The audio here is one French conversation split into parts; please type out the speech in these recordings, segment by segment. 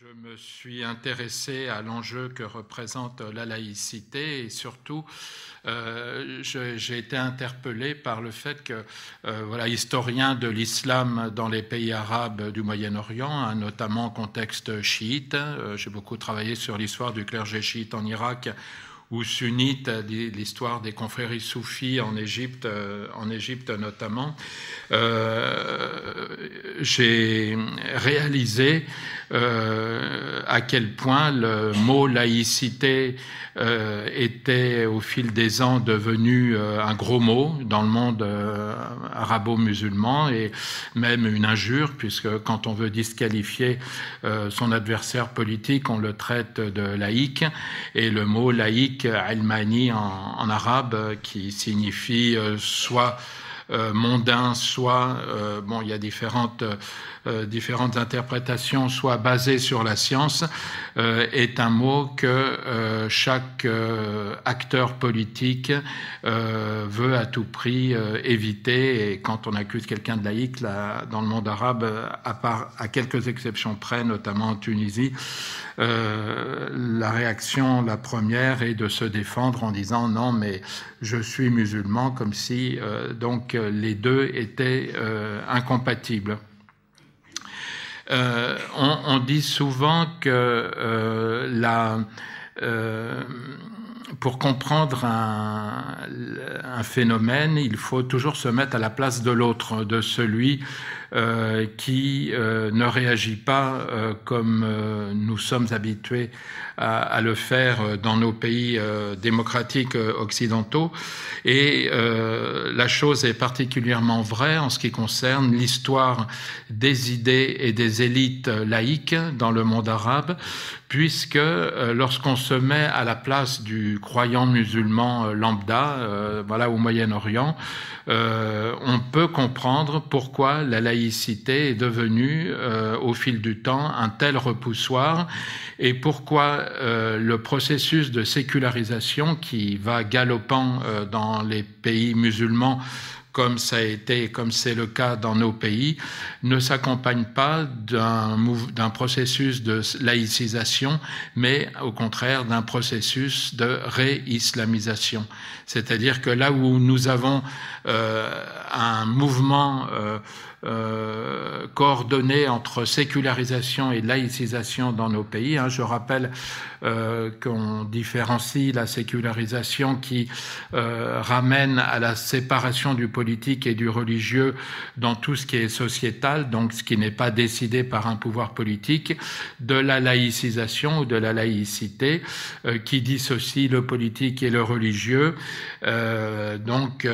je me suis intéressé à l'enjeu que représente la laïcité et surtout euh, j'ai été interpellé par le fait que, euh, voilà, historien de l'islam dans les pays arabes du Moyen-Orient, hein, notamment en contexte chiite, euh, j'ai beaucoup travaillé sur l'histoire du clergé chiite en Irak ou sunnite, l'histoire des confréries soufis en Égypte, en Égypte notamment. j'ai réalisé euh, à quel point le mot laïcité euh, était au fil des ans devenu euh, un gros mot dans le monde arabo-musulman et même une injure, puisque quand on veut disqualifier son adversaire politique, on le traite de laïque. Et le mot laïque, almani en, arabe, qui signifie soit mondain, soit, bon, il y a différentes euh, différentes interprétations soient basées sur la science euh, est un mot que euh, chaque acteur politique veut à tout prix éviter. Et quand on accuse quelqu'un de laïque là, dans le monde arabe, à part à quelques exceptions près, notamment en Tunisie, la réaction, la première, est de se défendre en disant non, mais je suis musulman, comme si donc les deux étaient incompatibles. Euh, on, dit souvent que euh, la, euh, pour comprendre un, phénomène, il faut toujours se mettre à la place de l'autre, de celui qui euh, ne réagit pas euh, comme nous sommes habitués à, à, le faire dans nos pays démocratiques occidentaux. Et la chose est particulièrement vraie en ce qui concerne l'histoire des idées et des élites laïques dans le monde arabe, puisque lorsqu'on se met à la place du croyant musulman lambda, voilà au Moyen-Orient, on peut comprendre pourquoi la laïcité laïcité est devenue euh, au fil du temps un tel repoussoir et pourquoi euh, le processus de sécularisation qui va galopant euh, dans les pays musulmans comme ça a été, comme c'est le cas dans nos pays, ne s'accompagne pas d'un processus de laïcisation, mais au contraire d'un processus de réislamisation. C'est-à-dire que là où nous avons euh, un mouvement euh, euh, coordonné entre sécularisation et laïcisation dans nos pays. Hein. Je rappelle euh, qu'on différencie la sécularisation qui euh, ramène à la séparation du politique et du religieux dans tout ce qui est sociétal, donc ce qui n'est pas décidé par un pouvoir politique, de la laïcisation ou de la laïcité qui dissocie le politique et le religieux, donc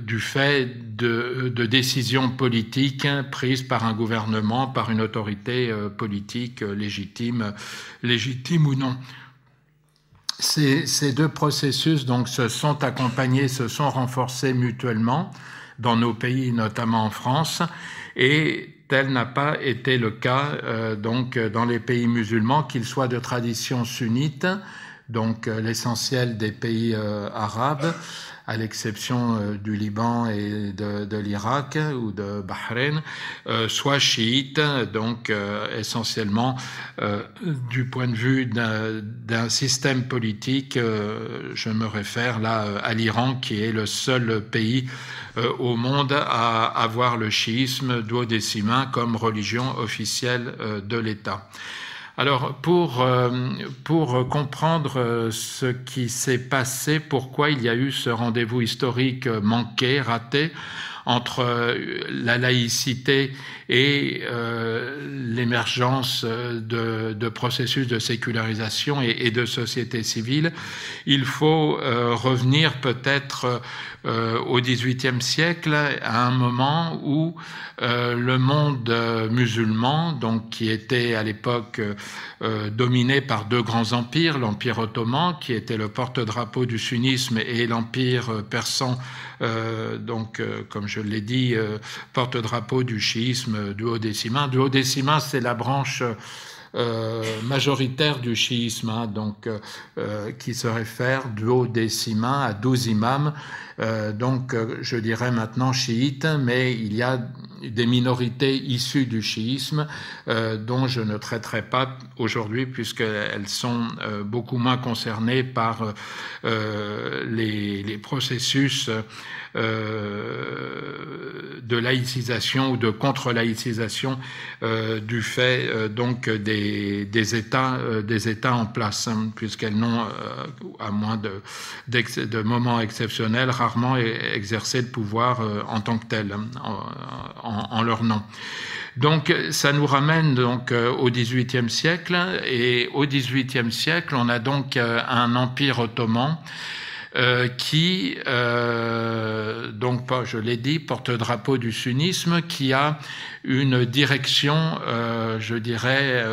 du fait de de décisions politiques prises par un gouvernement, par une autorité euh, politique euh, légitime, légitime ou non. Ces, deux processus donc se sont accompagnés, se sont renforcés mutuellement dans nos pays, notamment en France, et tel n'a pas été le cas euh, donc dans les pays musulmans, qu'ils soient de tradition sunnite, donc l'essentiel des pays arabes, à l'exception euh, du Liban et de, l'Irak ou de Bahreïn, euh, soit chiites, donc euh, essentiellement du point de vue d'un système politique, je me réfère là à l'Iran, qui est le seul pays au monde à avoir le chiisme duodécimain comme religion officielle de l'État. Alors, pour, euh, comprendre euh, ce qui s'est passé, pourquoi il y a eu ce rendez-vous historique manqué, raté, entre euh, la laïcité et l'émergence de, de, processus de sécularisation et, et, de société civile, il faut revenir peut-être euh, au XVIIIe siècle, à un moment où euh, le monde euh, musulman, donc qui était à l'époque dominé par deux grands empires, l'empire ottoman, qui était le porte-drapeau du sunnisme, et l'empire persan, donc comme je l'ai dit, porte-drapeau du chiisme du haut-décimain. Du haut-décimain, c'est la branche majoritaire du chiisme, hein, donc qui se réfère duodécima à douze imams. donc, je dirais maintenant chiite, mais il y a des minorités issues du chiisme dont je ne traiterai pas aujourd'hui puisqu'elles sont beaucoup moins concernées par les, processus euh, de laïcisation ou de contre-laïcisation euh, du fait euh, donc des, des États des États en place, hein, puisqu'elles n'ont, à moins de, de, moments exceptionnels, rarement exercé le pouvoir en tant que tel, hein, en, en, leur nom. Donc ça nous ramène donc au XVIIIe siècle et au XVIIIe siècle on a donc un empire ottoman euh, qui, euh, donc je l'ai dit, porte-drapeau du sunnisme, qui a une direction, euh, je dirais,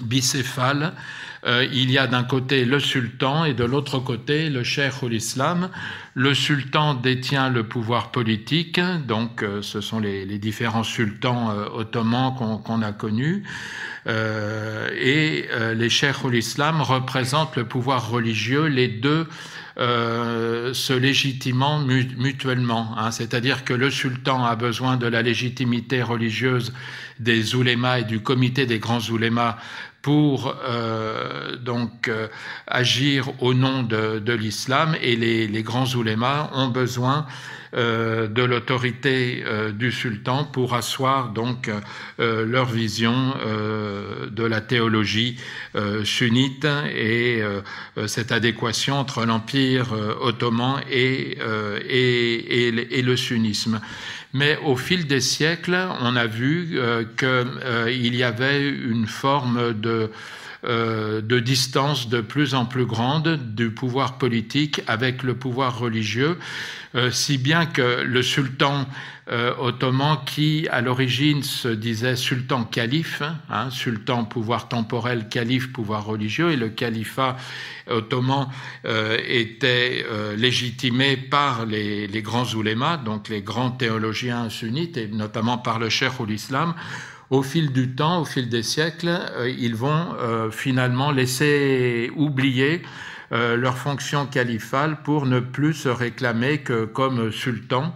bicéphale. Il y a d'un côté le sultan et de l'autre côté le cheikh ou l'islam. Le sultan détient le pouvoir politique, donc ce sont les, différents sultans ottomans qu'on a connus. Euh, et euh, les cheikhs ou l'islam représentent le pouvoir religieux, les deux euh, se légitimant mutuellement. Hein. C'est-à-dire que le sultan a besoin de la légitimité religieuse des oulémas et du comité des grands oulémas pour euh, donc euh, agir au nom de, l'islam et les, grands oulémas ont besoin euh, de l'autorité du sultan pour asseoir donc leur vision de la théologie sunnite et cette adéquation entre l'empire ottoman et, et, et, le sunnisme. Mais au fil des siècles, on a vu qu'il y avait une forme de euh, de distance de plus en plus grande du pouvoir politique avec le pouvoir religieux, euh, si bien que le sultan euh, ottoman, qui à l'origine se disait sultan calife, hein, sultan pouvoir temporel, calife pouvoir religieux, et le califat ottoman était légitimé par les, les, grands oulémas, donc les grands théologiens sunnites, et notamment par le cheikh ou l'islam, au fil du temps, au fil des siècles, euh, ils vont euh, finalement laisser oublier euh, leur fonction califale pour ne plus se réclamer que comme sultan.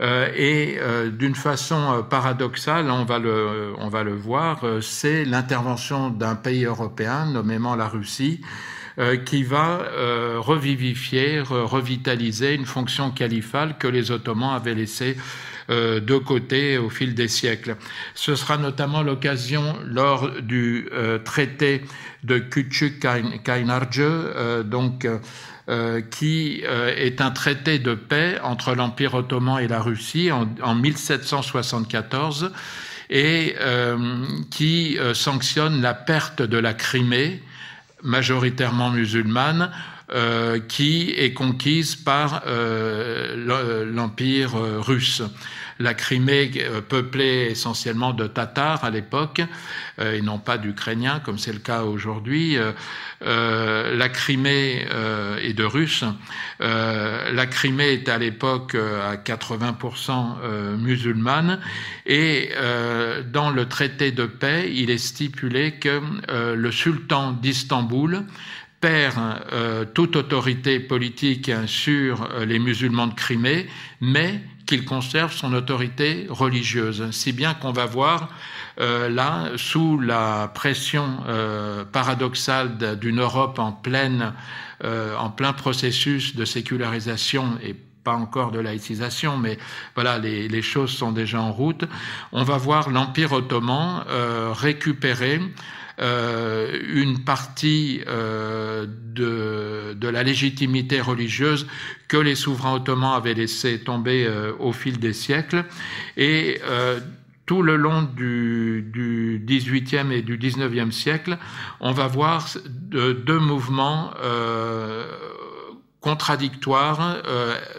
Et d'une façon paradoxale, on va le, on va le voir, c'est l'intervention d'un pays européen, nommément la Russie, qui va revivifier, revitaliser une fonction califale que les Ottomans avaient laissée euh, de côté au fil des siècles. Ce sera notamment l'occasion lors du euh, traité de Küçük Kaynarca, euh, qui est un traité de paix entre l'Empire ottoman et la Russie en, en 1774 et qui sanctionne la perte de la Crimée, majoritairement musulmane, euh, qui est conquise par euh, l'Empire russe la Crimée euh, peuplée essentiellement de Tatars à l'époque, euh, et non pas d'Ukrainiens comme c'est le cas aujourd'hui. Euh, la Crimée et de Russes. la Crimée est à l'époque à 80% musulmane et dans le traité de paix, il est stipulé que le sultan d'Istanbul perd toute autorité politique sur les musulmans de Crimée, mais qu'il conserve son autorité religieuse, si bien qu'on va voir euh, là, sous la pression euh, paradoxale d'une Europe euh, en plein processus de sécularisation et pas encore de laïcisation, mais voilà, les, les, choses sont déjà en route, on va voir l'Empire ottoman récupérer euh, une partie euh, de, la légitimité religieuse que les souverains ottomans avaient laissé tomber euh, au fil des siècles. Et tout le long du, du 18e et du 19e siècle, on va voir deux mouvements contradictoires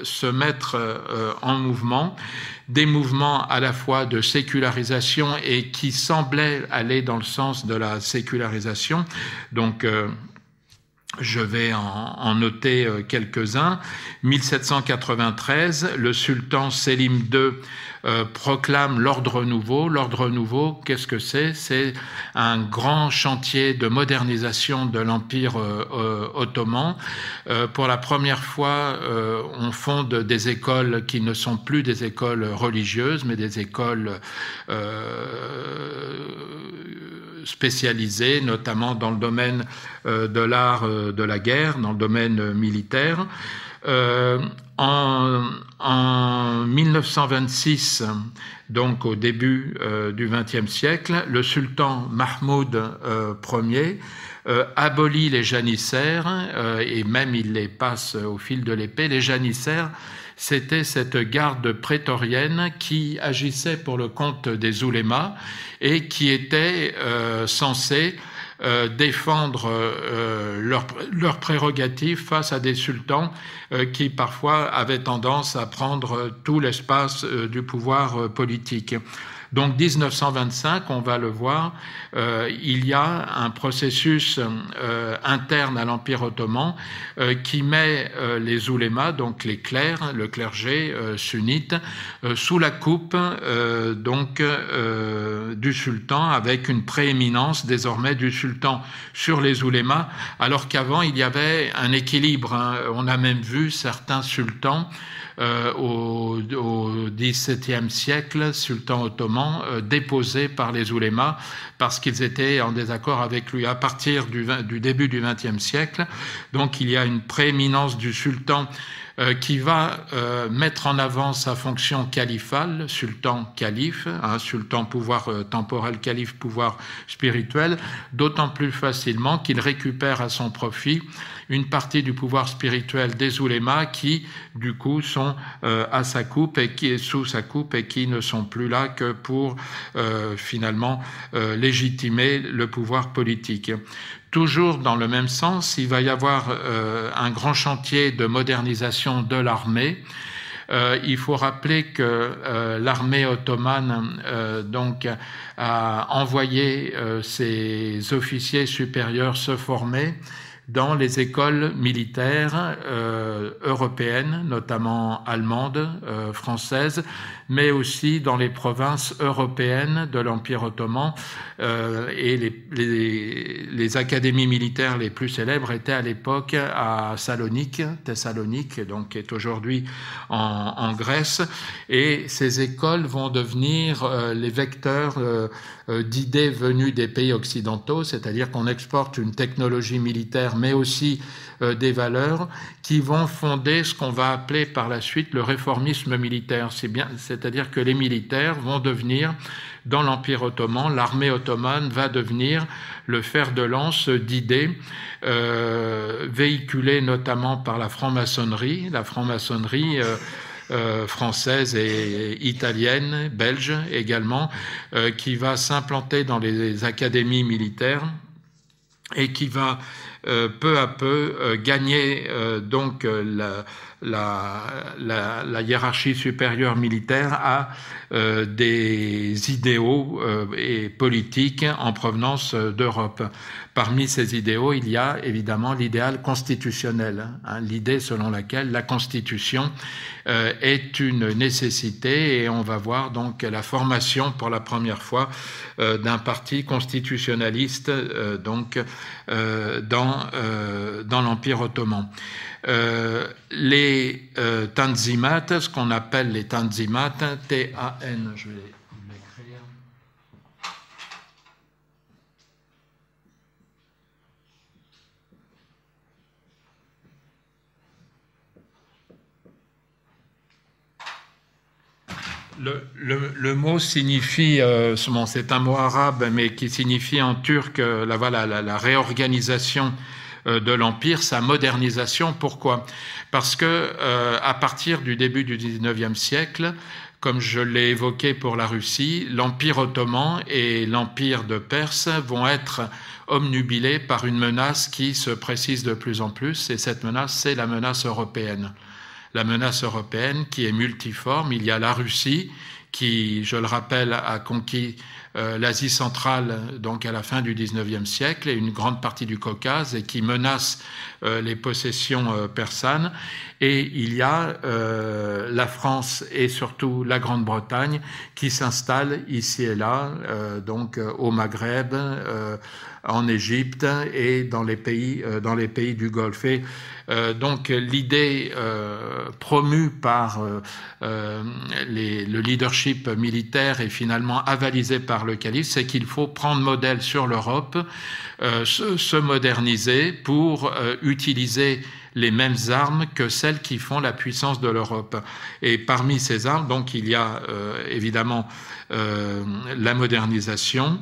se mettre en mouvement des mouvements à la fois de sécularisation et qui semblaient aller dans le sens de la sécularisation. Donc, euh, je vais en, noter euh, quelques-uns. 1793, le sultan Selim II euh, proclame l'ordre nouveau. L'ordre nouveau, qu'est-ce que c'est? C'est un grand chantier de modernisation de l'Empire euh, ottoman. pour la première fois, on fonde des écoles qui ne sont plus des écoles religieuses, mais des écoles spécialisées, notamment dans le domaine euh, de l'art euh, de la guerre, dans le domaine militaire. Euh, en, en, 1926, donc au début du XXe siècle, le sultan Mahmoud Ier abolit les janissaires et même il les passe au fil de l'épée. Les janissaires, c'était cette garde prétorienne qui agissait pour le compte des oulémas et qui était euh, censée euh, défendre euh, leurs prérogatives face à des sultans qui parfois avaient tendance à prendre tout l'espace du pouvoir politique. Donc 1925, on va le voir, euh, il y a un processus euh, interne à l'Empire ottoman euh, qui met les oulémas, donc les clercs, le clergé sunnite, sous la coupe donc du sultan, avec une prééminence désormais du sultan sur les oulémas, alors qu'avant il y avait un équilibre. Hein. On a même vu certains sultans euh, au, XVIIe siècle, sultan ottoman, euh, déposé par les oulémas parce qu'ils étaient en désaccord avec lui à partir du, du début du XXe siècle. Donc il y a une prééminence du sultan euh, qui va euh, mettre en avant sa fonction califale, sultan calife, un sultan pouvoir euh, temporel, calife pouvoir spirituel, d'autant plus facilement qu'il récupère à son profit une partie du pouvoir spirituel des oulémas qui, du coup, sont à sa coupe et qui est sous sa coupe et qui ne sont plus là que pour finalement légitimer le pouvoir politique. Toujours dans le même sens, il va y avoir euh, un grand chantier de modernisation de l'armée. Euh, il faut rappeler que euh, l'armée ottomane donc a envoyé ses officiers supérieurs se former dans les écoles militaires euh, européennes, notamment allemandes, euh, françaises, mais aussi dans les provinces européennes de l'Empire ottoman. Euh, et les, les, les, académies militaires les plus célèbres étaient à l'époque à Salonique, Thessalonique, donc qui est aujourd'hui en, en, Grèce. Et ces écoles vont devenir euh, les vecteurs euh, d'idées venues des pays occidentaux, c'est-à-dire qu'on exporte une technologie militaire mais aussi euh, des valeurs qui vont fonder ce qu'on va appeler par la suite le réformisme militaire. C'est bien, c'est-à-dire que les militaires vont devenir dans l'Empire ottoman, l'armée ottomane va devenir le fer de lance d'idées euh, véhiculées notamment par la franc-maçonnerie, la franc-maçonnerie euh, euh, française et italienne, belge également, qui va s'implanter dans les académies militaires et qui va peu à peu euh, gagner euh, donc la, hiérarchie supérieure militaire euh, des idéaux euh, et politiques en provenance d'Europe. Parmi ces idéaux, il y a évidemment l'idéal constitutionnel, hein, l'idée selon laquelle la Constitution euh, est une nécessité et on va voir donc la formation pour la première fois d'un parti constitutionnaliste donc dans, dans l'Empire ottoman. Euh, les euh, ce qu'on appelle les tanzimat, T-A-N, je vais l'écrire. Le, mot signifie, euh, c'est un mot arabe, mais qui signifie en turc euh, la, réorganisation euh, de l'Empire, sa modernisation. Pourquoi? Parce que à partir du début du XIXe siècle, comme je l'ai évoqué pour la Russie, l'Empire ottoman et l'Empire de Perse vont être omnubilés par une menace qui se précise de plus en plus, et cette menace, c'est la menace européenne. La menace européenne qui est multiforme. Il y a la Russie qui, je le rappelle, a conquis l'Asie centrale, donc à la fin du XIXe siècle, et une grande partie du Caucase, et qui menace les possessions persanes. Et il y a la France et surtout la Grande-Bretagne qui s'installent ici et là, donc au Maghreb, en Égypte et dans les pays, dans les pays du Golfe. Et, donc l'idée promue par le leadership militaire et finalement avalisée par le calife, c'est qu'il faut prendre modèle sur l'Europe, se, se, moderniser pour utiliser les mêmes armes que celles qui font la puissance de l'Europe. Et parmi ces armes, donc, il y a euh, évidemment euh, la modernisation,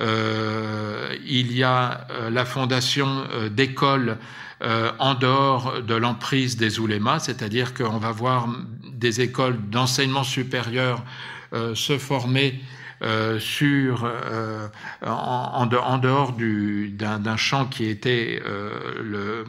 euh, il y a la fondation d'écoles en dehors de l'emprise des oulémas, c'est-à-dire qu'on va voir des écoles d'enseignement supérieur se former euh, sur, euh, en, dehors d'un champ qui était euh,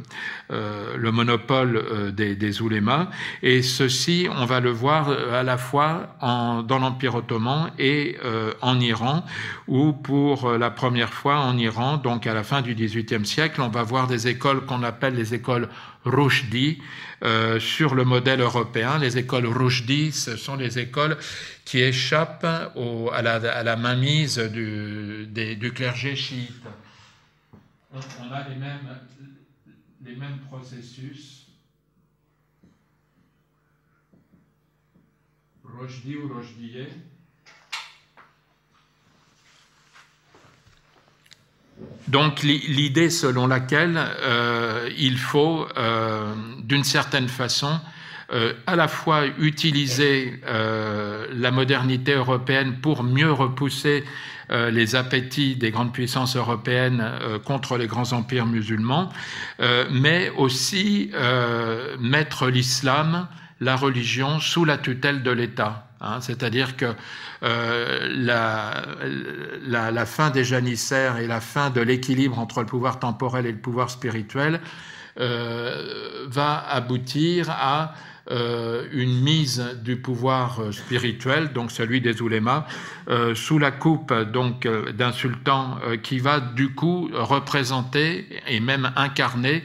le, le, monopole des, des oulémas. Et ceci, on va le voir à la fois en, dans l'Empire ottoman et en Iran, où pour la première fois en Iran, donc à la fin du XVIIIe siècle, on va voir des écoles qu'on appelle les écoles Rushdie, euh, sur le modèle européen. Les écoles Rushdie, ce sont les écoles qui échappent à, la, mainmise du, clergé chiite. On, on a les mêmes, les mêmes processus. Rushdie ou Rushdie. Donc l'idée selon laquelle euh, il faut, euh, d'une certaine façon, euh, à la fois utiliser euh, la modernité européenne pour mieux repousser euh, les appétits des grandes puissances européennes euh, contre les grands empires musulmans, mais aussi mettre l'islam, la religion, sous la tutelle de l'État. Hein, C'est-à-dire que euh, la, la, la, fin des janissaires et la fin de l'équilibre entre le pouvoir temporel et le pouvoir spirituel euh, va aboutir à euh, une mise du pouvoir spirituel, donc celui des oulémas, euh, sous la coupe donc d'un sultan qui va du coup représenter et même incarner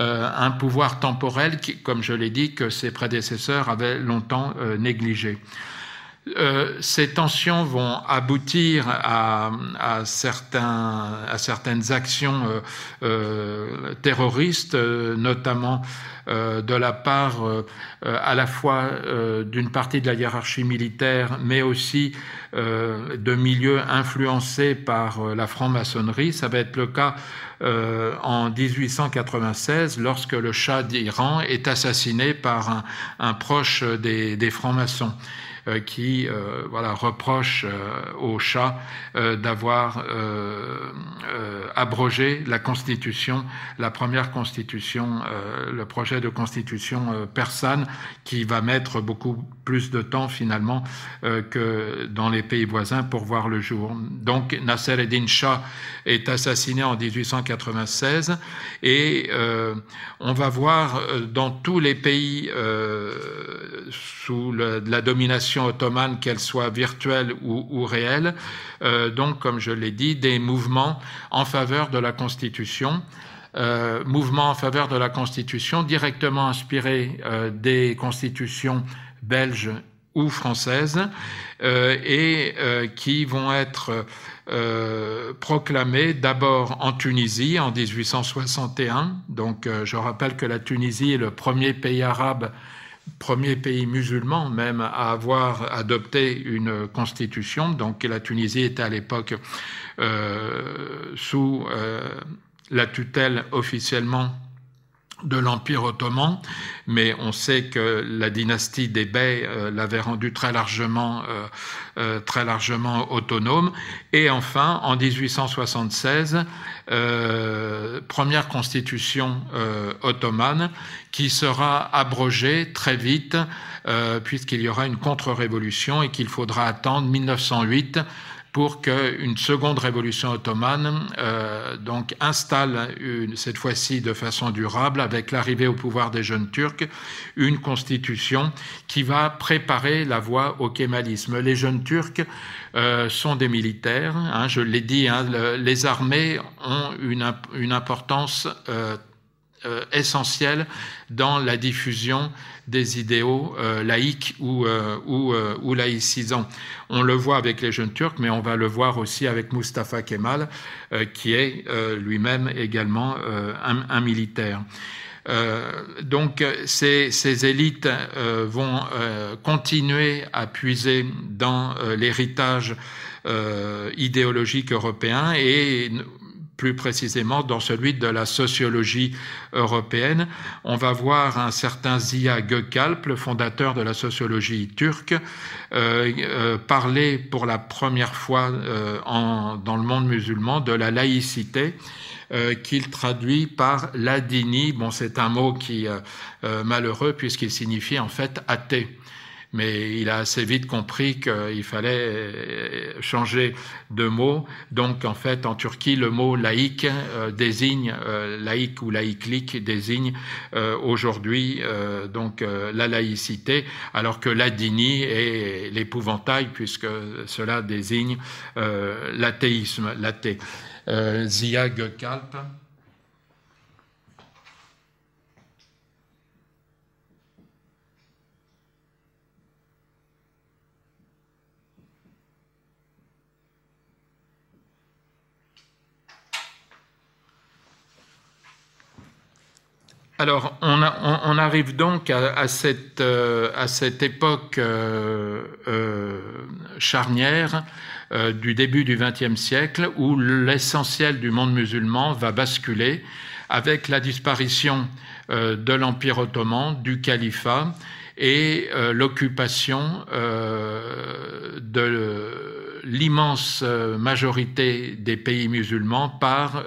euh, un pouvoir temporel qui, comme je l'ai dit, que ses prédécesseurs avaient longtemps euh, négligé. Euh, ces tensions vont aboutir à, certaines actions euh, euh, terroristes, notamment de la part à la fois d'une partie de la hiérarchie militaire, mais aussi de milieux influencés par la franc-maçonnerie. Ça va être le cas en 1896, lorsque le Shah d'Iran est assassiné par un, un proche des, des francs-maçons. Euh, qui euh, voilà, reproche euh, au Shah d'avoir abrogé la constitution, la première constitution, le projet de constitution persane, qui va mettre beaucoup plus de temps finalement que dans les pays voisins pour voir le jour. Donc Nasser eddin Shah est assassiné en 1896 et on va voir dans tous les pays sous la domination ottomane, qu'elle soit virtuelle ou, réelle. Euh, donc, comme je l'ai dit, des mouvements en faveur de la Constitution. Euh, mouvements en faveur de la Constitution directement inspirés euh, des constitutions belges ou françaises et qui vont être euh, proclamés d'abord en Tunisie en 1861. Donc je rappelle que la Tunisie est le premier pays arabe premier pays musulman même à avoir adopté une constitution. Donc la Tunisie était à l'époque euh, sous euh, la tutelle officiellement de l'Empire ottoman, mais on sait que la dynastie des Bey euh, l'avait rendu très largement, euh, euh, très largement autonome. Et enfin, en 1876, euh, première constitution euh, ottomane qui sera abrogée très vite, puisqu'il y aura une contre-révolution et qu'il faudra attendre 1908 pour qu'une seconde révolution ottomane euh, donc installe une, cette fois-ci de façon durable, avec l'arrivée au pouvoir des jeunes Turcs, une constitution qui va préparer la voie au kémalisme. Les jeunes Turcs euh, sont des militaires, hein, je l'ai dit, hein, les armées ont une, une importance euh, euh, dans la diffusion des idéaux euh, laïques ou, euh, ou, ou, laïcisants. On le voit avec les jeunes Turcs, mais on va le voir aussi avec Mustafa Kemal, qui est lui-même également un, un, militaire. donc ces, ces élites vont continuer à puiser dans l'héritage idéologique européen et plus précisément dans celui de la sociologie européenne. On va voir un certain Ziya Gökalp, le fondateur de la sociologie turque, euh, euh, parler pour la première fois euh, dans le monde musulman de la laïcité. qu'il traduit par ladini. Bon, c'est un mot qui malheureux puisqu'il signifie en fait athée mais il a assez vite compris qu'il fallait changer de mot. Donc, en fait, en Turquie, le mot laïque euh, désigne, euh, laïque ou laïclique désigne euh, aujourd'hui donc la laïcité, alors que l'adini est l'épouvantail, puisque cela désigne l'athéisme, l'athée. Zia Gökalp. Alors, on, arrive donc à, cette, euh, époque euh, euh, charnière du début du XXe siècle où l'essentiel du monde musulman va basculer avec la disparition de l'Empire ottoman, du califat et l'occupation de l'immense majorité des pays musulmans par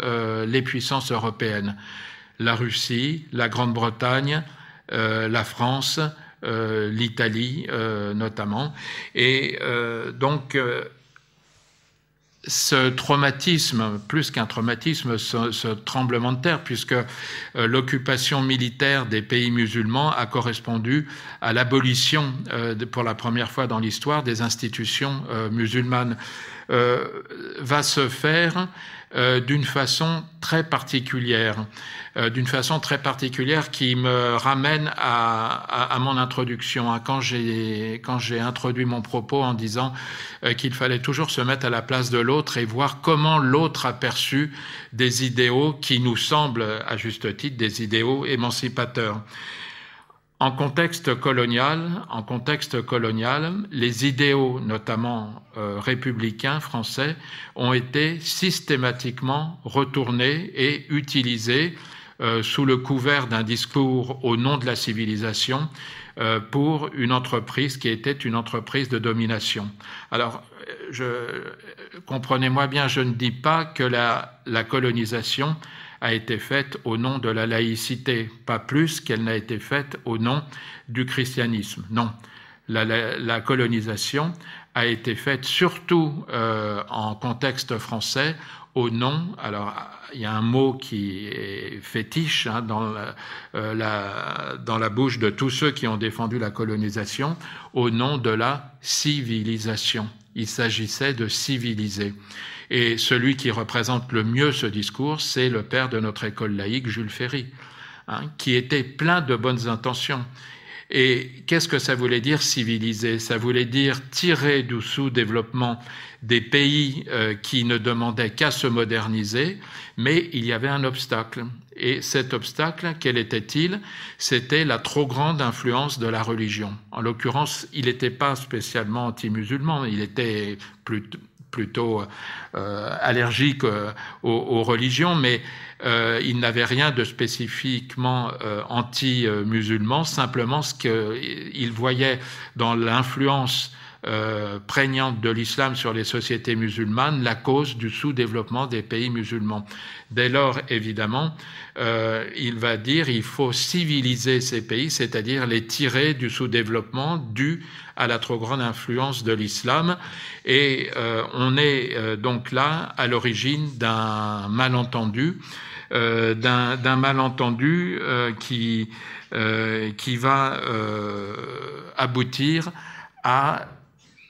les puissances européennes la Russie, la Grande-Bretagne, euh, la France, euh, l'Italie euh, notamment. Et donc, ce traumatisme, plus qu'un traumatisme, ce, tremblement de terre, puisque l'occupation militaire des pays musulmans a correspondu à l'abolition, pour la première fois dans l'histoire, des institutions musulmanes, va se faire d'une façon très particulière. Euh, d'une façon très particulière qui me ramène à, mon introduction, hein. quand j'ai introduit mon propos en disant euh, qu'il fallait toujours se mettre à la place de l'autre et voir comment l'autre a perçu des idéaux qui nous semblent, à juste titre, des idéaux émancipateurs. En contexte colonial, en contexte colonial, les idéaux, notamment euh, républicains français, ont été systématiquement retournés et utilisés euh, sous le couvert d'un discours au nom de la civilisation euh, pour une entreprise qui était une entreprise de domination. Alors, comprenez-moi bien, je ne dis pas que la colonisation a été faite au nom de la laïcité, pas plus qu'elle n'a été faite au nom du christianisme. Non, la, colonisation a été faite surtout euh, en contexte français au nom, alors il y a un mot qui est fétiche hein, euh, dans la bouche de tous ceux qui ont défendu la colonisation, au nom de la civilisation. Il s'agissait de civiliser. Et celui qui représente le mieux ce discours, c'est le père de notre école laïque, Jules Ferry, hein, qui était plein de bonnes intentions et qu'est-ce que ça voulait dire civiliser Ça voulait dire tirer du sous-développement des pays euh, qui ne demandaient qu'à se moderniser, mais il y avait un obstacle. Et cet obstacle, quel était-il? C'était la trop grande influence de la religion. En l'occurrence, il n'était pas spécialement anti-musulman, il était plutôt plutôt euh, allergique euh, aux, religions, mais euh, il n'avait rien de spécifiquement anti-musulman, simplement ce qu'il voyait dans l'influence euh, prégnante de l'islam sur les sociétés musulmanes la cause du sous-développement des pays musulmans. Dès lors, évidemment, euh, il va dire il faut civiliser ces pays, c'est-à-dire les tirer du sous-développement dû à la trop grande influence de l'islam. Et euh, on est donc là à l'origine d'un malentendu, d'un malentendu qui, qui va aboutir à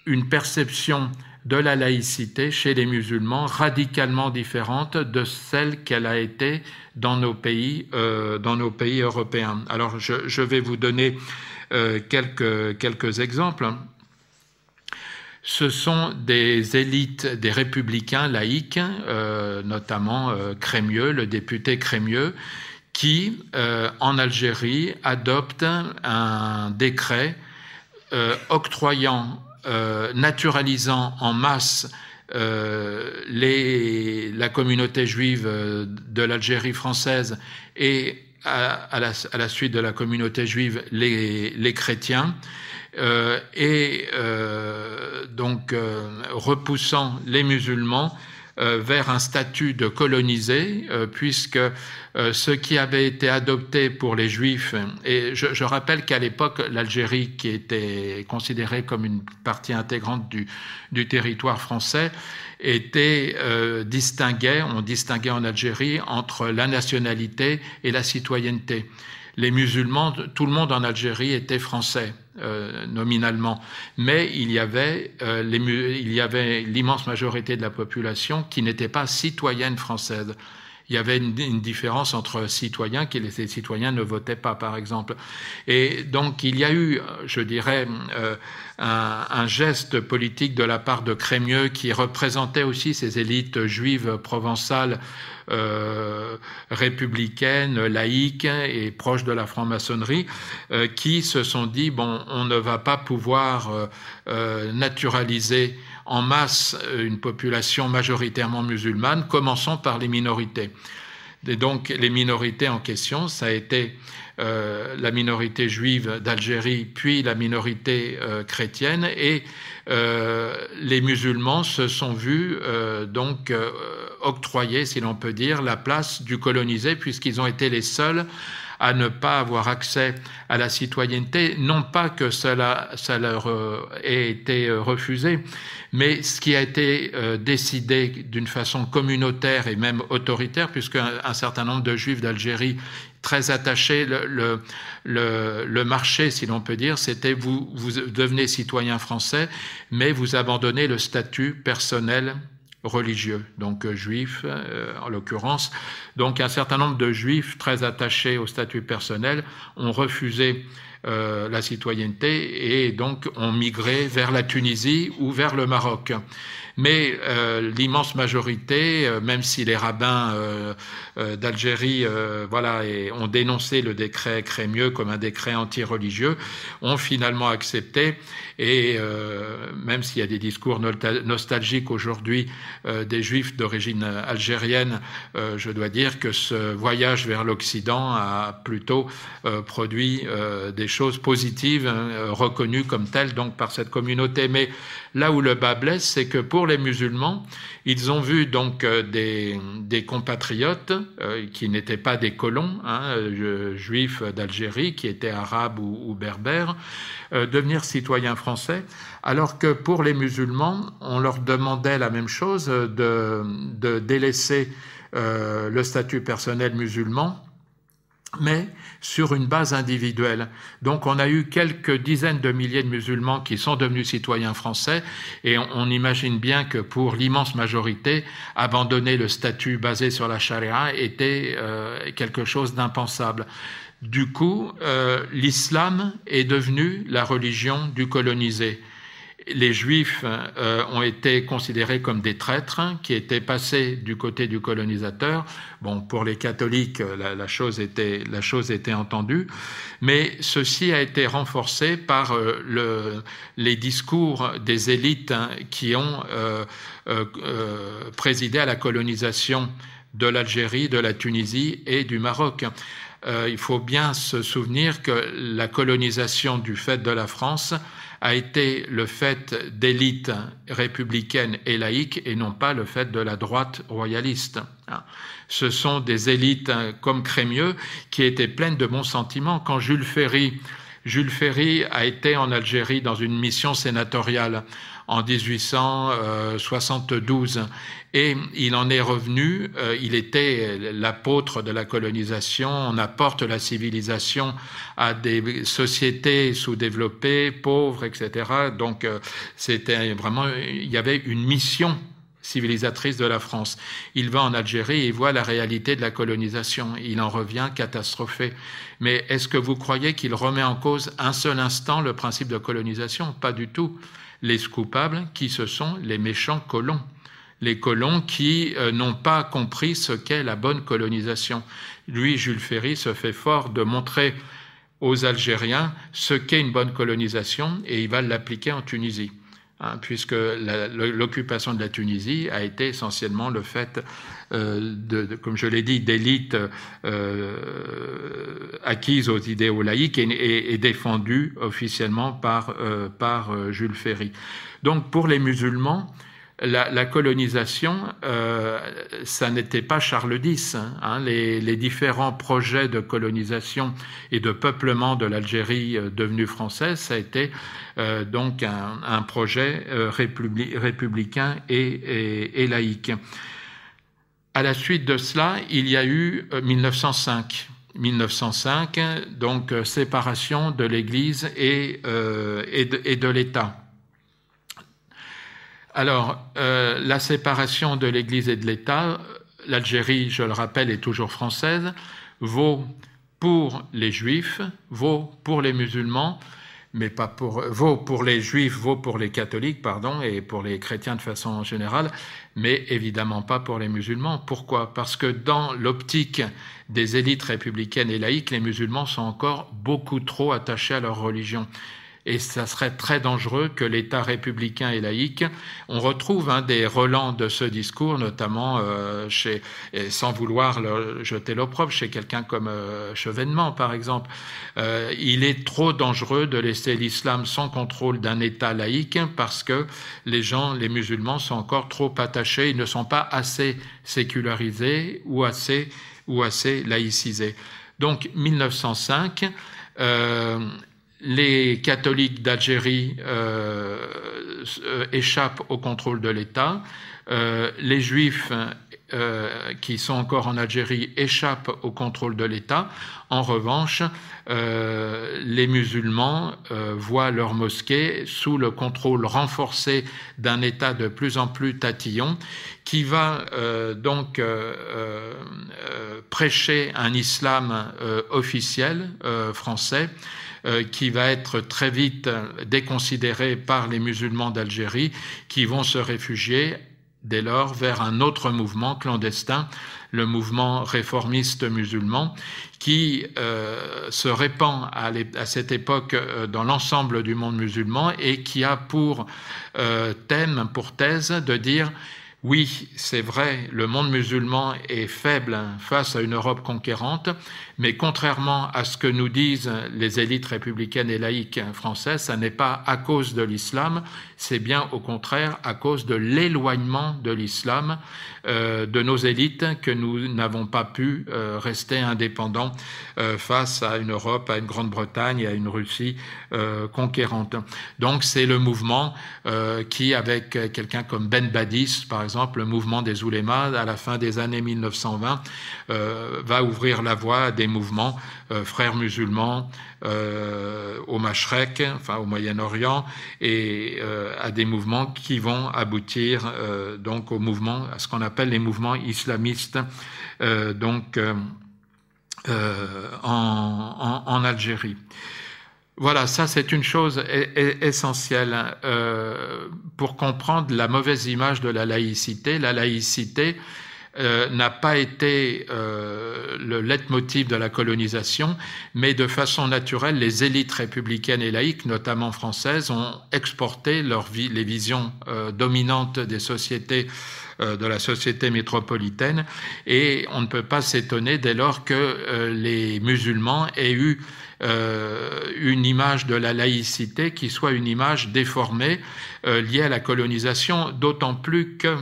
une perception de la laïcité chez les musulmans radicalement différente de celle qu'elle a été dans nos pays, euh, européens. Alors je, vais vous donner euh, quelques, exemples. Ce sont des élites des républicains laïcs, euh, notamment Crémieux, le député Crémieux, qui, en Algérie, adopte un décret octroyant euh, naturalisant en masse euh, la communauté juive euh, de l'Algérie française et à, la, suite de la communauté juive les, chrétiens, euh, et euh, donc repoussant les musulmans euh, vers un statut de colonisé, euh, puisque euh, ce qui avait été adopté pour les Juifs, et je, je rappelle qu'à l'époque, l'Algérie, qui était considérée comme une partie intégrante du, du territoire français, était euh, distinguait, on distinguait en Algérie entre la nationalité et la citoyenneté. Les musulmans, tout le monde en Algérie était français. Euh, nominalement, mais il y avait euh, l'immense majorité de la population qui n'était pas citoyenne française. Il y avait une, différence entre citoyens qui les citoyens ne votaient pas, par exemple. Et donc il y a eu, je dirais, euh, un, geste politique de la part de Crémieux qui représentait aussi ces élites juives provençales euh, républicaines, laïques et proches de la franc-maçonnerie, euh, qui se sont dit bon, on ne va pas pouvoir euh naturaliser en masse une population majoritairement musulmane, commençons par les minorités. Et donc les minorités en question, ça a été euh, la minorité juive d'Algérie, puis la minorité euh, chrétienne, et euh, les musulmans se sont vus donc octroyer, si l'on peut dire, la place du colonisé, puisqu'ils ont été les seuls à ne pas avoir accès à la citoyenneté, non pas que cela, leur ait été refusé, mais ce qui a été décidé d'une façon communautaire et même autoritaire, puisque un certain nombre de juifs d'Algérie très attaché. Le, le, le, marché, si l'on peut dire, c'était vous, vous devenez citoyen français, mais vous abandonnez le statut personnel religieux, donc euh, juif euh, en l'occurrence. Donc un certain nombre de juifs très attachés au statut personnel ont refusé euh, la citoyenneté et donc ont migré vers la Tunisie ou vers le Maroc. Mais euh, l'immense majorité, euh, même si les rabbins euh, d'Algérie voilà, ont dénoncé le décret Crémieux comme un décret anti-religieux, ont finalement accepté. Et même s'il y a des discours nostalgiques aujourd'hui des juifs d'origine algérienne, je dois dire que ce voyage vers l'Occident a plutôt produit des choses positives, hein, reconnues comme telles donc par cette communauté. Mais là où le bas blesse, c'est que pour les musulmans, ils ont vu donc euh, des, des compatriotes euh, qui n'étaient pas des colons, hein, euh, juifs d'Algérie, qui étaient arabes ou, berbères, devenir citoyens français, alors que pour les musulmans, on leur demandait la même chose, de, de délaisser le statut personnel musulman mais sur une base individuelle. Donc on a eu quelques dizaines de milliers de musulmans qui sont devenus citoyens français et on, imagine bien que pour l'immense majorité, abandonner le statut basé sur la charia était euh, quelque chose d'impensable. Du coup, euh, l'islam est devenu la religion du colonisé les Juifs euh, ont été considérés comme des traîtres qui étaient passés du côté du colonisateur. Bon, pour les catholiques, la, chose, était, la chose était entendue, mais ceci a été renforcé par euh, le, les discours des élites hein, qui ont euh, présidé à la colonisation de l'Algérie, de la Tunisie et du Maroc. Il faut bien se souvenir que la colonisation du fait de la France a été le fait d'élites républicaines et laïques et non pas le fait de la droite royaliste. Hein. Ce sont des élites comme Crémieux qui étaient pleines de bons sentiments. Quand Jules Ferry Jules Ferry a été en Algérie dans une mission sénatoriale en 1872 et il en est revenu, euh, il était l'apôtre de la colonisation, on apporte la civilisation à des sociétés sous-développées, pauvres, etc. Donc euh, c'était vraiment, il y avait une mission civilisatrice de la France. Il va en Algérie et voit la réalité de la colonisation. Il en revient catastrophé. Mais est-ce que vous croyez qu'il remet en cause un seul instant le principe de colonisation? Pas du tout. Les coupables, qui ce sont les méchants colons les colons qui euh, n'ont pas compris ce qu'est la bonne colonisation. Lui, Jules Ferry, se fait fort de montrer aux Algériens ce qu'est une bonne colonisation et il va l'appliquer en Tunisie. Hein, puisque l'occupation de la Tunisie a été essentiellement le fait, euh, comme je l'ai dit, d'élites euh, acquises aux idéaux laïques et, et, défendues officiellement par, euh, par Jules Ferry. Donc pour les musulmans, la, colonisation, euh, ça n'était pas Charles X. Hein. Les, différents projets de colonisation et de peuplement de l'Algérie euh, devenue française, ça a été euh, donc un, projet républicain et, laïque. À la suite de cela, il y a eu 1905. 1905, donc séparation de l'Église et de l'État. Alors, euh, la séparation de l'Église et de l'État, l'Algérie, je le rappelle, est toujours française, vaut pour les juifs, vaut pour les musulmans, mais pas pour vaut pour les juifs, vaut pour les catholiques, pardon, et pour les chrétiens de façon générale, mais évidemment pas pour les musulmans. Pourquoi? Parce que dans l'optique des élites républicaines et laïques, les musulmans sont encore beaucoup trop attachés à leur religion et ça serait très dangereux que l'État républicain et laïque, on retrouve un des relents de ce discours, notamment euh, chez, sans vouloir le, jeter l'opprobre, chez quelqu'un comme euh, Chevènement, par exemple. Euh, il est trop dangereux de laisser l'islam sans contrôle d'un État laïque parce que les gens, les musulmans, sont encore trop attachés, ils ne sont pas assez sécularisés ou assez, ou assez laïcisés. Donc 1905, euh, les catholiques d'Algérie euh, euh, échappent au contrôle de l'État, euh, les juifs qui sont encore en Algérie échappent au contrôle de l'État. En revanche, les musulmans voient leur mosquée sous le contrôle renforcé d'un État de plus en plus tatillon qui va donc prêcher un islam officiel français euh, qui va être très vite déconsidéré par les musulmans d'Algérie qui vont se réfugier dès lors vers un autre mouvement clandestin, le mouvement réformiste musulman, qui euh, se répand à, cette époque euh, dans l'ensemble du monde musulman et qui a pour thème, pour thèse, de dire oui, c'est vrai, le monde musulman est faible face à une Europe conquérante, mais contrairement à ce que nous disent les élites républicaines et laïques françaises, ça n'est pas à cause de l'islam, c'est bien au contraire à cause de l'éloignement de l'islam euh, de nos élites que nous n'avons pas pu euh, rester indépendants euh, face à une Europe, à une Grande-Bretagne et à une Russie conquérante. Donc c'est le mouvement qui, avec quelqu'un comme Ben Badis, par exemple, le mouvement des oulémas, à la fin des années 1920, va ouvrir la voie à des mouvements frères musulmans au Mashrek, enfin au Moyen-Orient, et à des mouvements qui vont aboutir donc au mouvement, à ce qu'on appelle les mouvements islamistes, euh, donc euh, euh, en, Algérie. Voilà, ça c'est une chose essentielle pour comprendre la mauvaise image de la laïcité. La laïcité n'a pas été le leitmotiv de la colonisation, mais de façon naturelle, les élites républicaines et laïques, notamment françaises, ont exporté leur les visions dominantes des sociétés de la société métropolitaine. Et on ne peut pas s'étonner dès lors que les musulmans aient eu une image de la laïcité qui soit une image déformée liée à la colonisation, d'autant plus que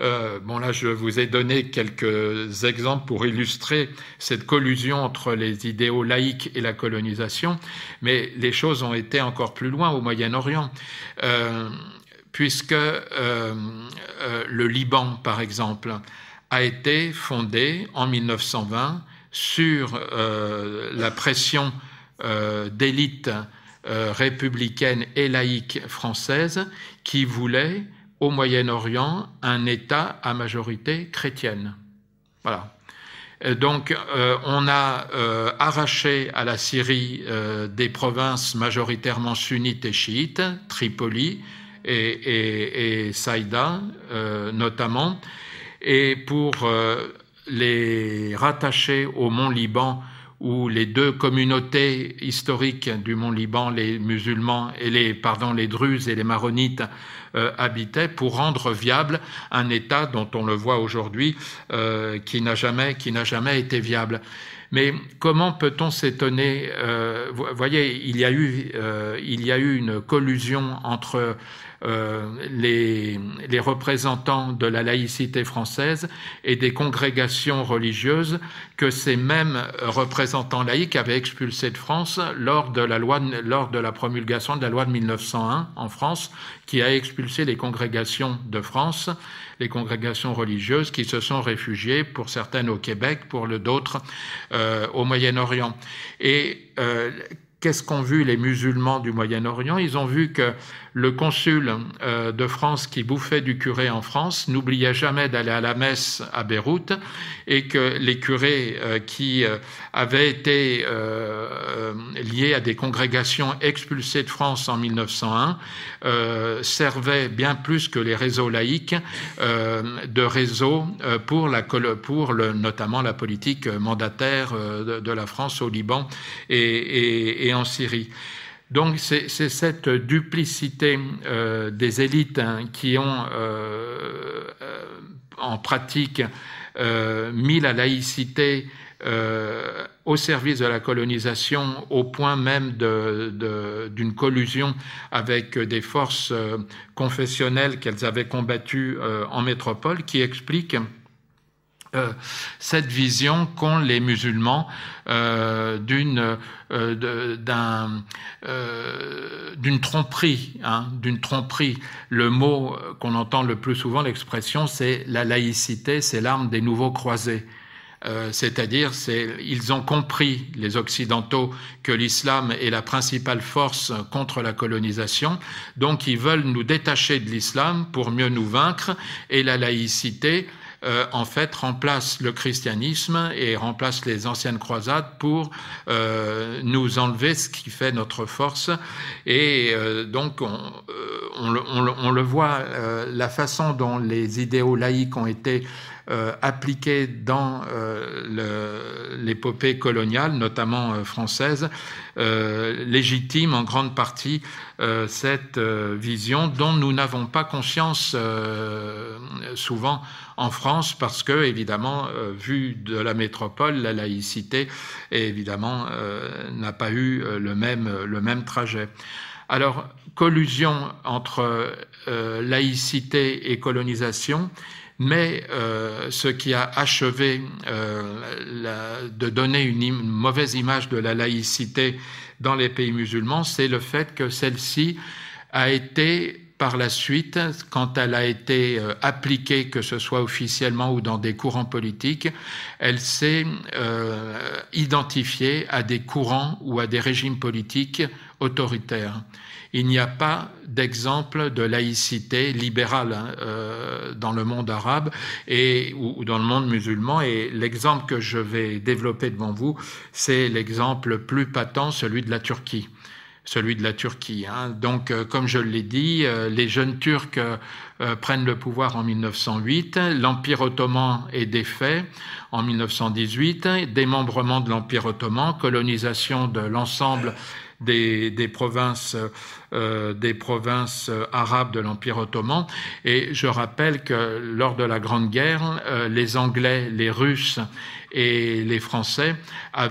euh, bon là, je vous ai donné quelques exemples pour illustrer cette collusion entre les idéaux laïques et la colonisation, mais les choses ont été encore plus loin au Moyen-Orient, euh, puisque euh, le Liban, par exemple, a été fondé en 1920 sur la pression d'élites républicaines et laïques françaises qui voulaient au Moyen-Orient un État à majorité chrétienne. Voilà. Donc, euh, on a euh, arraché à la Syrie euh, des provinces majoritairement sunnites et chiites, Tripoli et Saïda notamment, et pour les rattacher au Mont Liban, où les deux communautés historiques du Mont Liban, les musulmans et les, pardon, les druzes et les maronites, euh, habitaient pour rendre viable un État dont on le voit aujourd'hui euh, qui n'a jamais qui n'a jamais été viable. Mais comment peut-on s'étonner euh, voyez, il y a eu il y a eu une collusion entre euh, les, représentants de la laïcité française et des congrégations religieuses que ces mêmes représentants laïcs avaient expulsés de France lors de la lors de la promulgation de la loi de 1901 en France, qui a expulsé les congrégations de France, les congrégations religieuses qui se sont réfugiées, pour certaines au Québec, pour d'autres euh, au Moyen-Orient. Et euh, qu'est-ce qu'ont vu les musulmans du Moyen-Orient? Ils ont vu que le consul euh, de France qui bouffait du curé en France n'oubliait jamais d'aller à la messe à Beyrouth et que les curés euh, qui euh, avaient été liés à des congrégations expulsées de France en 1901 servaient bien plus que les réseaux laïques de réseaux pour, la, pour notamment la politique mandataire de, la France au Liban et, en Syrie. Donc c'est cette duplicité euh, des élites hein, qui ont euh, euh, en pratique mis la laïcité au service de la colonisation au point même d'une collusion avec des forces confessionnelles qu'elles avaient combattues en métropole qui explique euh, cette vision qu'ont les musulmans euh, d'une euh, euh, d'une tromperie, hein, d'une tromperie. Le mot qu'on entend le plus souvent, l'expression, c'est la laïcité, c'est l'arme des nouveaux croisés. C'est-à-dire, ils ont compris, les Occidentaux, que l'islam est la principale force contre la colonisation, donc ils veulent nous détacher de l'islam pour mieux nous vaincre, et la laïcité, euh, en fait remplace le christianisme et remplace les anciennes croisades pour euh, nous enlever ce qui fait notre force. Et euh, donc on, on, le, voit, la façon dont les idéaux laïques ont été euh, appliqué dans euh, l'épopée coloniale, notamment euh, française, légitime en grande partie cette vision dont nous n'avons pas conscience souvent en France parce que, évidemment, vu de la métropole, la laïcité, évidemment, n'a pas eu le même trajet. Alors, collusion entre laïcité et colonisation, mais euh, ce qui a achevé euh, de donner une, mauvaise image de la laïcité dans les pays musulmans, c'est le fait que celle-ci a été par la suite, quand elle a été euh, appliquée, que ce soit officiellement ou dans des courants politiques, elle s'est identifiée à des courants ou à des régimes politiques autoritaires il n'y a pas d'exemple de laïcité libérale hein, euh, dans le monde arabe et ou, dans le monde musulman. Et l'exemple que je vais développer devant vous, c'est l'exemple plus patent, celui de la Turquie celui de la Turquie. Hein. Donc, euh, comme je l'ai dit, euh, les jeunes Turcs prennent le pouvoir en 1908, l'Empire ottoman est défait en 1918, démembrement de l'Empire ottoman, colonisation de l'ensemble des, provinces des provinces arabes de l'Empire ottoman. Et je rappelle que lors de la Grande Guerre, les Anglais, les Russes et les Français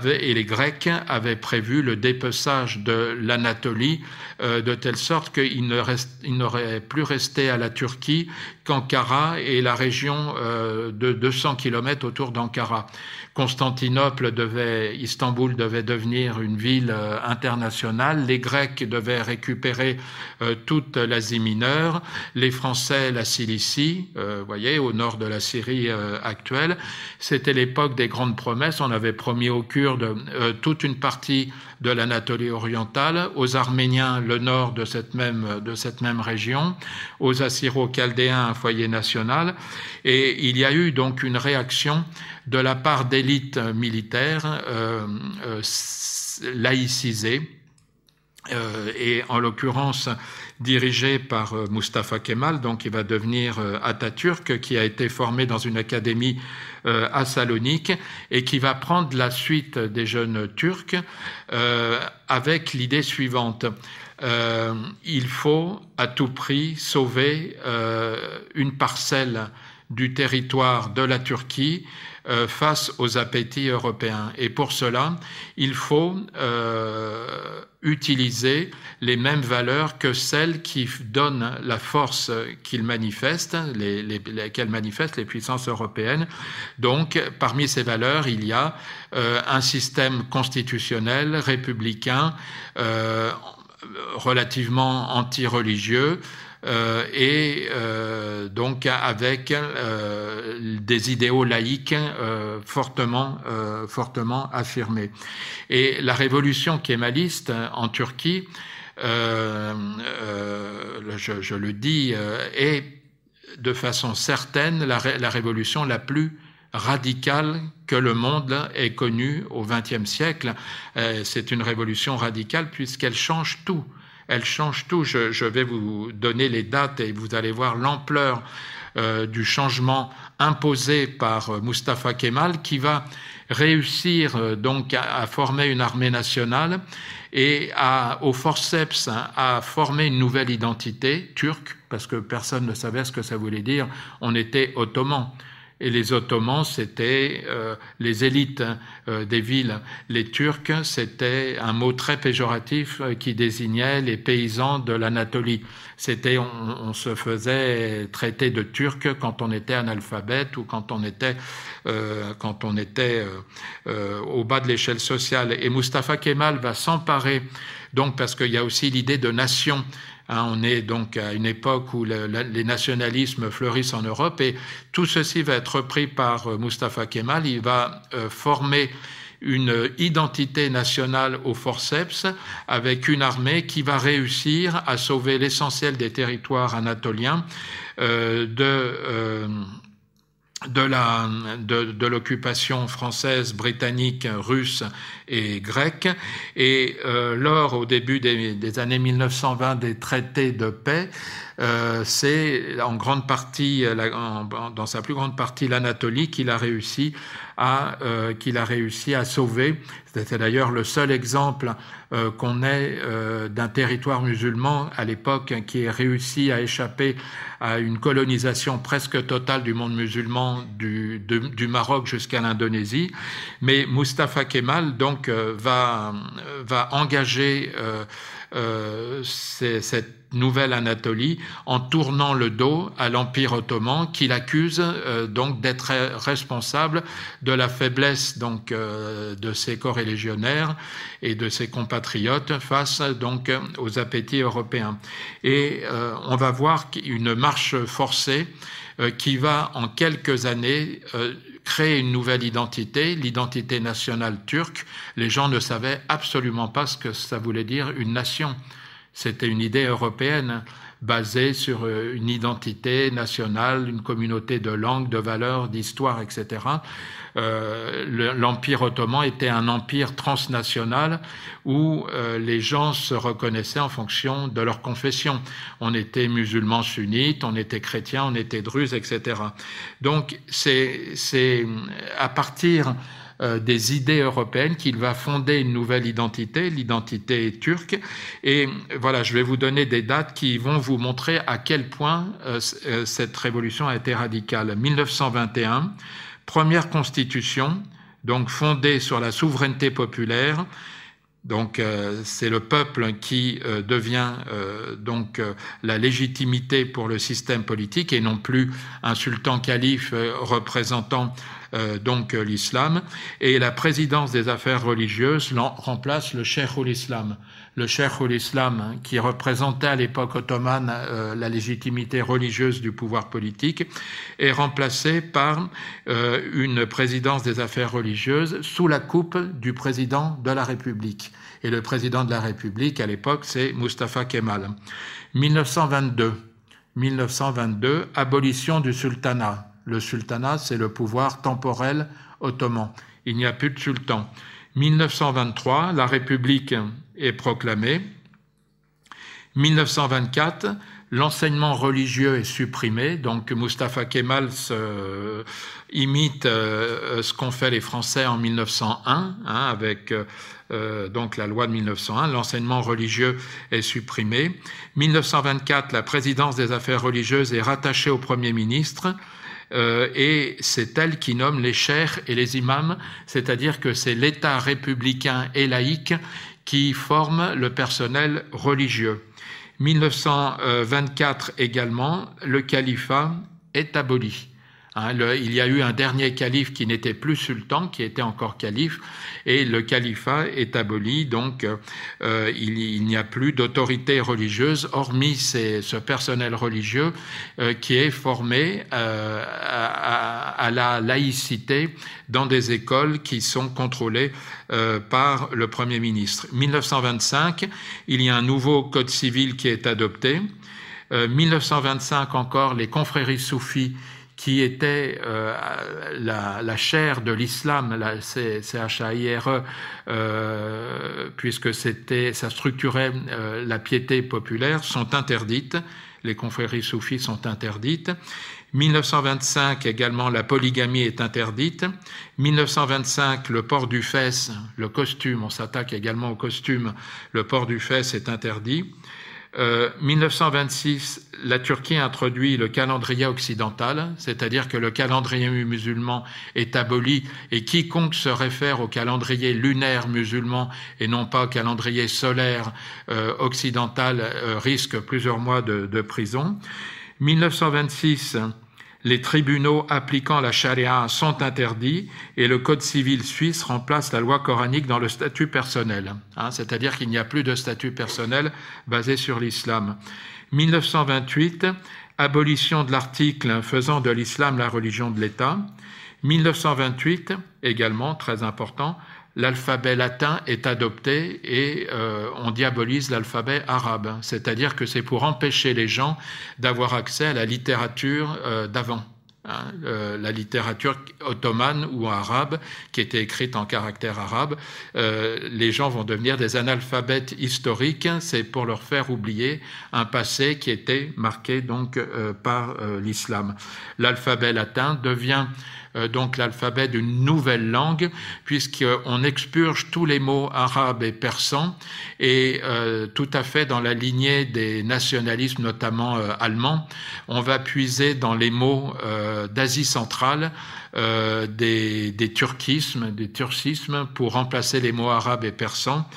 et les Grecs avaient prévu le dépeçage de l'Anatolie euh, de telle sorte qu'il n'aurait plus resté à la Turquie qu'Ankara et la région euh, de 200 km autour d'Ankara. Constantinople devait, Istanbul devait devenir une ville euh, internationale. Les Grecs devaient récupérer toute l'Asie mineure, les Français la Cilicie, vous voyez, au nord de la Syrie actuelle. C'était l'époque des grandes promesses. On avait promis aux Kurdes toute une partie de l'Anatolie orientale, aux Arméniens le nord de cette même, de cette même région, aux Assyro-Chaldéens un foyer national, et il y a eu donc une réaction de la part d'élites militaires euh, euh, laïcisées, euh, et en l'occurrence dirigé par euh, Mustafa Kemal, donc il va devenir euh, Atatürk, qui a été formé dans une académie euh, à Salonique et qui va prendre la suite des jeunes Turcs avec l'idée suivante. il faut à tout prix sauver une parcelle du territoire de la Turquie euh, face aux appétits européens. Et pour cela, il faut euh, utiliser les mêmes valeurs que celles qui donnent la force qu'ils manifestent, les, les, qu'elles manifestent les puissances européennes. Donc, parmi ces valeurs, il y a euh, un système constitutionnel républicain relativement anti-religieux, euh, et euh, donc avec euh, des idéaux laïques fortement, fortement affirmés. Et la révolution kémaliste en Turquie, je, je, le dis, est de façon certaine la, la révolution la plus radicale que le monde ait connue au XXe siècle. C'est une révolution radicale puisqu'elle change tout elle change tout. Je, vais vous donner les dates et vous allez voir l'ampleur euh, du changement imposé par euh, Mustafa Kemal qui va réussir euh, donc à, former une armée nationale et au forceps à former une nouvelle identité turque parce que personne ne savait ce que ça voulait dire. On était ottoman. Et les Ottomans, c'était euh, les élites euh, des villes. Les Turcs, c'était un mot très péjoratif euh, qui désignait les paysans de l'Anatolie. C'était, on, se faisait traiter de Turc quand on était analphabète ou quand on était, quand on était au bas de l'échelle sociale. Et Mustafa Kemal va s'emparer, donc parce qu'il y a aussi l'idée de nation Hein, on est donc à une époque où les nationalismes fleurissent en Europe et tout ceci va être repris par euh, Mustafa Kemal. Il va euh, former une identité nationale au forceps avec une armée qui va réussir à sauver l'essentiel des territoires anatoliens euh, de l'occupation française, britannique, russe et grecque. Et euh, lors, au début des, années 1920, des traités de paix, euh, c'est en grande partie, dans sa plus grande partie, l'Anatolie qu'il a réussi à euh, qu'il a réussi à sauver. C'était d'ailleurs le seul exemple euh, qu'on ait euh, d'un territoire musulman à l'époque qui ait réussi à échapper à une colonisation presque totale du monde musulman du, du Maroc jusqu'à l'Indonésie. Mais Mustafa Kemal donc va va engager euh, cette nouvelle Anatolie en tournant le dos à l'Empire ottoman qu'il accuse euh, donc d'être responsable de la faiblesse euh, de ses coreligionnaires et de ses compatriotes face aux appétits européens. Et on va voir une marche forcée qui va en quelques années créer une nouvelle identité, l'identité nationale turque. Les gens ne savaient absolument pas ce que ça voulait dire une nation. C'était une idée européenne basée sur euh, une identité nationale, une communauté de langues, de valeurs, d'histoire, etc. Euh, L'Empire ottoman était un empire transnational où euh, les gens se reconnaissaient en fonction de leur confession. On était musulmans sunnites, on était chrétiens, on était druzes, etc. Donc c'est à partir des idées européennes, qu'il va fonder une nouvelle identité, l'identité turque. Et voilà, je vais vous donner des dates qui vont vous montrer à quel point cette révolution a été radicale. 1921, première constitution, donc fondée sur la souveraineté populaire, donc euh, c'est le peuple qui euh, devient euh, donc la légitimité pour le système politique et non plus un sultan calife représentant donc l'islam. Et la présidence des affaires religieuses remplace le cheikh islam le cheikh islam hein, qui représentait à l'époque ottomane la légitimité religieuse du pouvoir politique, est remplacé par une présidence des affaires religieuses sous la coupe du président de la République. Et le président de la République à l'époque, c'est Mustafa Kemal. 1922. 1922, abolition du sultanat. Le sultanat, c'est le pouvoir temporel ottoman. Il n'y a plus de sultan. 1923, la République est proclamée. 1924, l'enseignement religieux est supprimé. Donc Mustafa Kemal imite euh, ce qu'ont fait les Français en 1901 hein, avec euh, euh, donc la loi de 1901, l'enseignement religieux est supprimé. 1924, la présidence des affaires religieuses est rattachée au Premier ministre. Euh, et c'est elle qui nomme les chers et les imams, c'est-à-dire que c'est l'État républicain et laïque qui forme le personnel religieux. 1924 également, le califat est aboli. Hein, il y a eu un dernier calife qui n'était plus sultan, qui était encore calife, et le califat est aboli, donc euh, il, n'y a plus d'autorité religieuse, hormis ce personnel religieux euh, qui est formé euh, à, la laïcité dans des écoles qui sont contrôlées par le Premier ministre. 1925, il y a un nouveau code civil qui est adopté. 1925 encore, les confréries soufis qui était euh, la, chair de l'islam, la CHAIRE, euh, puisque c'était, ça structurait euh, la piété populaire, sont interdites. Les confréries soufis sont interdites. 1925 également, la polygamie est interdite. 1925, le port du fès, le costume, on s'attaque également au costume, le port du fès est interdit. 1926, euh, la Turquie introduit le calendrier occidental, c'est-à-dire que le calendrier musulman est aboli et quiconque se réfère au calendrier lunaire musulman et non pas au calendrier solaire euh, occidental euh, risque plusieurs mois de, de prison. 1926, les tribunaux appliquant la charia sont interdits et le code civil suisse remplace la loi coranique dans le statut personnel. Hein, c'est-à-dire qu'il n'y a plus de statut personnel basé sur l'islam. 1928, abolition de l'article faisant de l'islam la religion de l'État. 1928, également très important, l'alphabet latin est adopté et euh, on diabolise l'alphabet arabe. C'est-à-dire que c'est pour empêcher les gens d'avoir accès à la littérature euh, d'avant. Hein, euh, la littérature ottomane ou arabe qui était écrite en caractère arabe, les gens vont devenir des analphabètes historiques. C'est pour leur faire oublier un passé qui était marqué donc par l'islam. L'alphabet latin devient donc l'alphabet d'une nouvelle langue, puisqu'on expurge tous les mots arabes et persans, et euh, tout à fait dans la lignée des nationalismes, notamment euh, allemands, on va puiser dans les mots d'Asie centrale des, des, turquismes, des turcismes, pour remplacer les mots arabes et persans.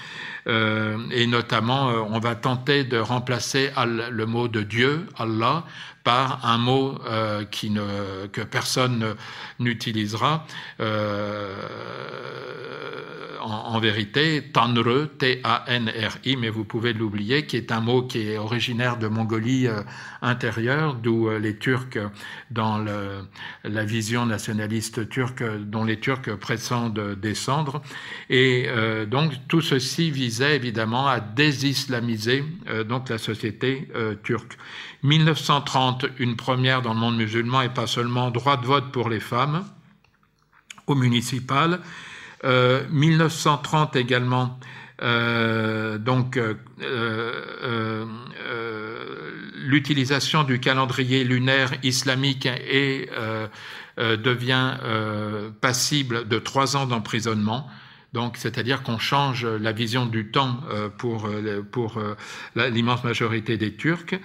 et notamment, on va tenter de remplacer le mot de Dieu, Allah, par un mot euh, qui ne, que personne n'utilisera. Euh, en, vérité, Tanre, T-A-N-R-I, mais vous pouvez l'oublier, qui est un mot qui est originaire de Mongolie euh, intérieure, d'où euh, les Turcs, dans la vision nationaliste turque, dont les Turcs prétendent descendre. Et euh, donc tout ceci visait évidemment à désislamiser donc la société turque. 1930, une première dans le monde musulman, et pas seulement droit de vote pour les femmes au municipal. 1930 euh, également, euh, donc euh, l'utilisation du calendrier lunaire islamique est devient passible de trois ans d'emprisonnement. Donc, c'est-à-dire qu'on change la vision du temps pour, pour l'immense majorité des Turcs.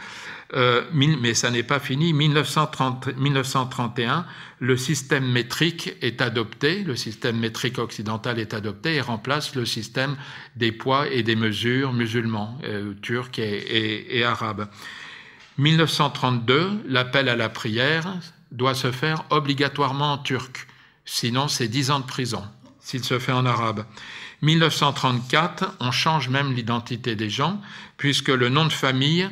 Euh, mais ça n'est pas fini. 1930, 1931, le système métrique est adopté, le système métrique occidental est adopté et remplace le système des poids et des mesures musulmans, euh, turcs et, et arabes. 1932, l'appel à la prière doit se faire obligatoirement en turc, sinon c'est 10 ans de prison s'il se fait en arabe. 1934, on change même l'identité des gens, puisque le nom de famille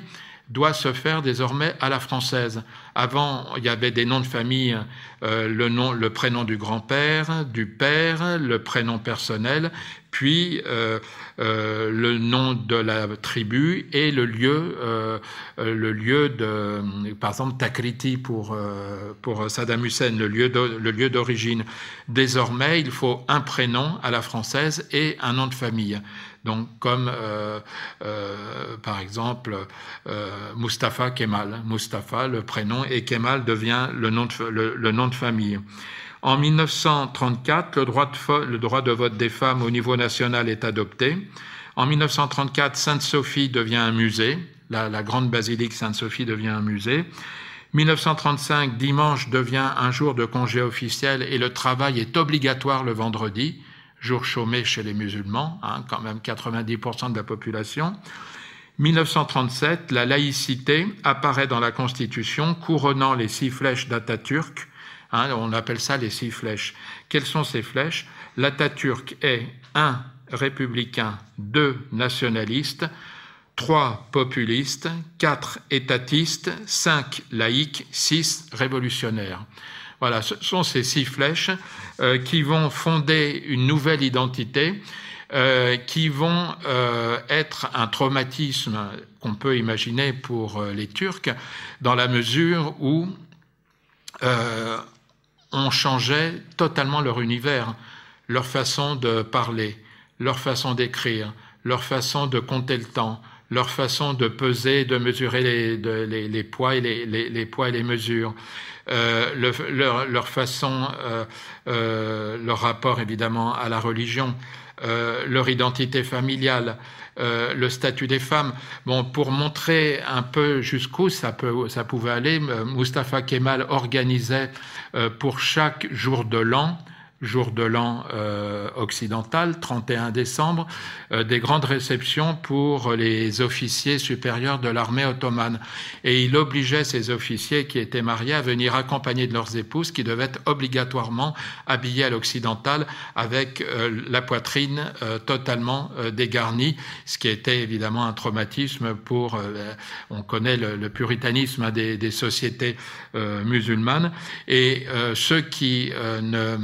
doit se faire désormais à la française. Avant, il y avait des noms de famille, euh, le, nom, le prénom du grand-père, du père, le prénom personnel, puis euh, euh, le nom de la tribu et le lieu, le lieu de, par exemple, Takriti pour Saddam Hussein, le lieu d'origine. Désormais, il faut un prénom à la française et un nom de famille. Donc, comme euh, euh, par exemple euh, Mustapha Kemal. Mustapha, le prénom, et Kemal devient le nom de, le, nom de famille. En 1934, le droit, de, le droit de vote des femmes au niveau national est adopté. En 1934, Sainte-Sophie devient un musée. La, la grande basilique Sainte-Sophie devient un musée. 1935, dimanche devient un jour de congé officiel et le travail est obligatoire le vendredi jour chômé chez les musulmans, hein, quand même 90% de la population. 1937, la laïcité apparaît dans la Constitution, couronnant les six flèches d'Atatürk. Hein, on appelle ça les six flèches. Quelles sont ces flèches? L'Atatürk est un républicain, deux nationaliste, trois populistes, quatre étatistes, cinq laïcs, six révolutionnaires. Voilà, ce sont ces six flèches euh, qui vont fonder une nouvelle identité, euh, qui vont euh, être un traumatisme qu'on peut imaginer pour les Turcs, dans la mesure où on changeait totalement leur univers, leur façon de parler, leur façon d'écrire, leur façon de compter le temps, leur façon de peser, de mesurer les, poids et les, poids et les mesures. Euh, leur, façon, euh, euh, leur rapport évidemment à la religion, leur identité familiale, le statut des femmes. Bon, pour montrer un peu jusqu'où ça, ça pouvait aller, Mustafa Kemal organisait pour chaque jour de l'an jour de l'an euh, occidental, 31 décembre, euh, des grandes réceptions pour les officiers supérieurs de l'armée ottomane. Et il obligeait ces officiers qui étaient mariés à venir accompagnés de leurs épouses, qui devaient être obligatoirement habillés à l'occidental avec euh, la poitrine totalement dégarnie, ce qui était évidemment un traumatisme pour, on connaît le, puritanisme des, des sociétés musulmanes, et ceux qui ne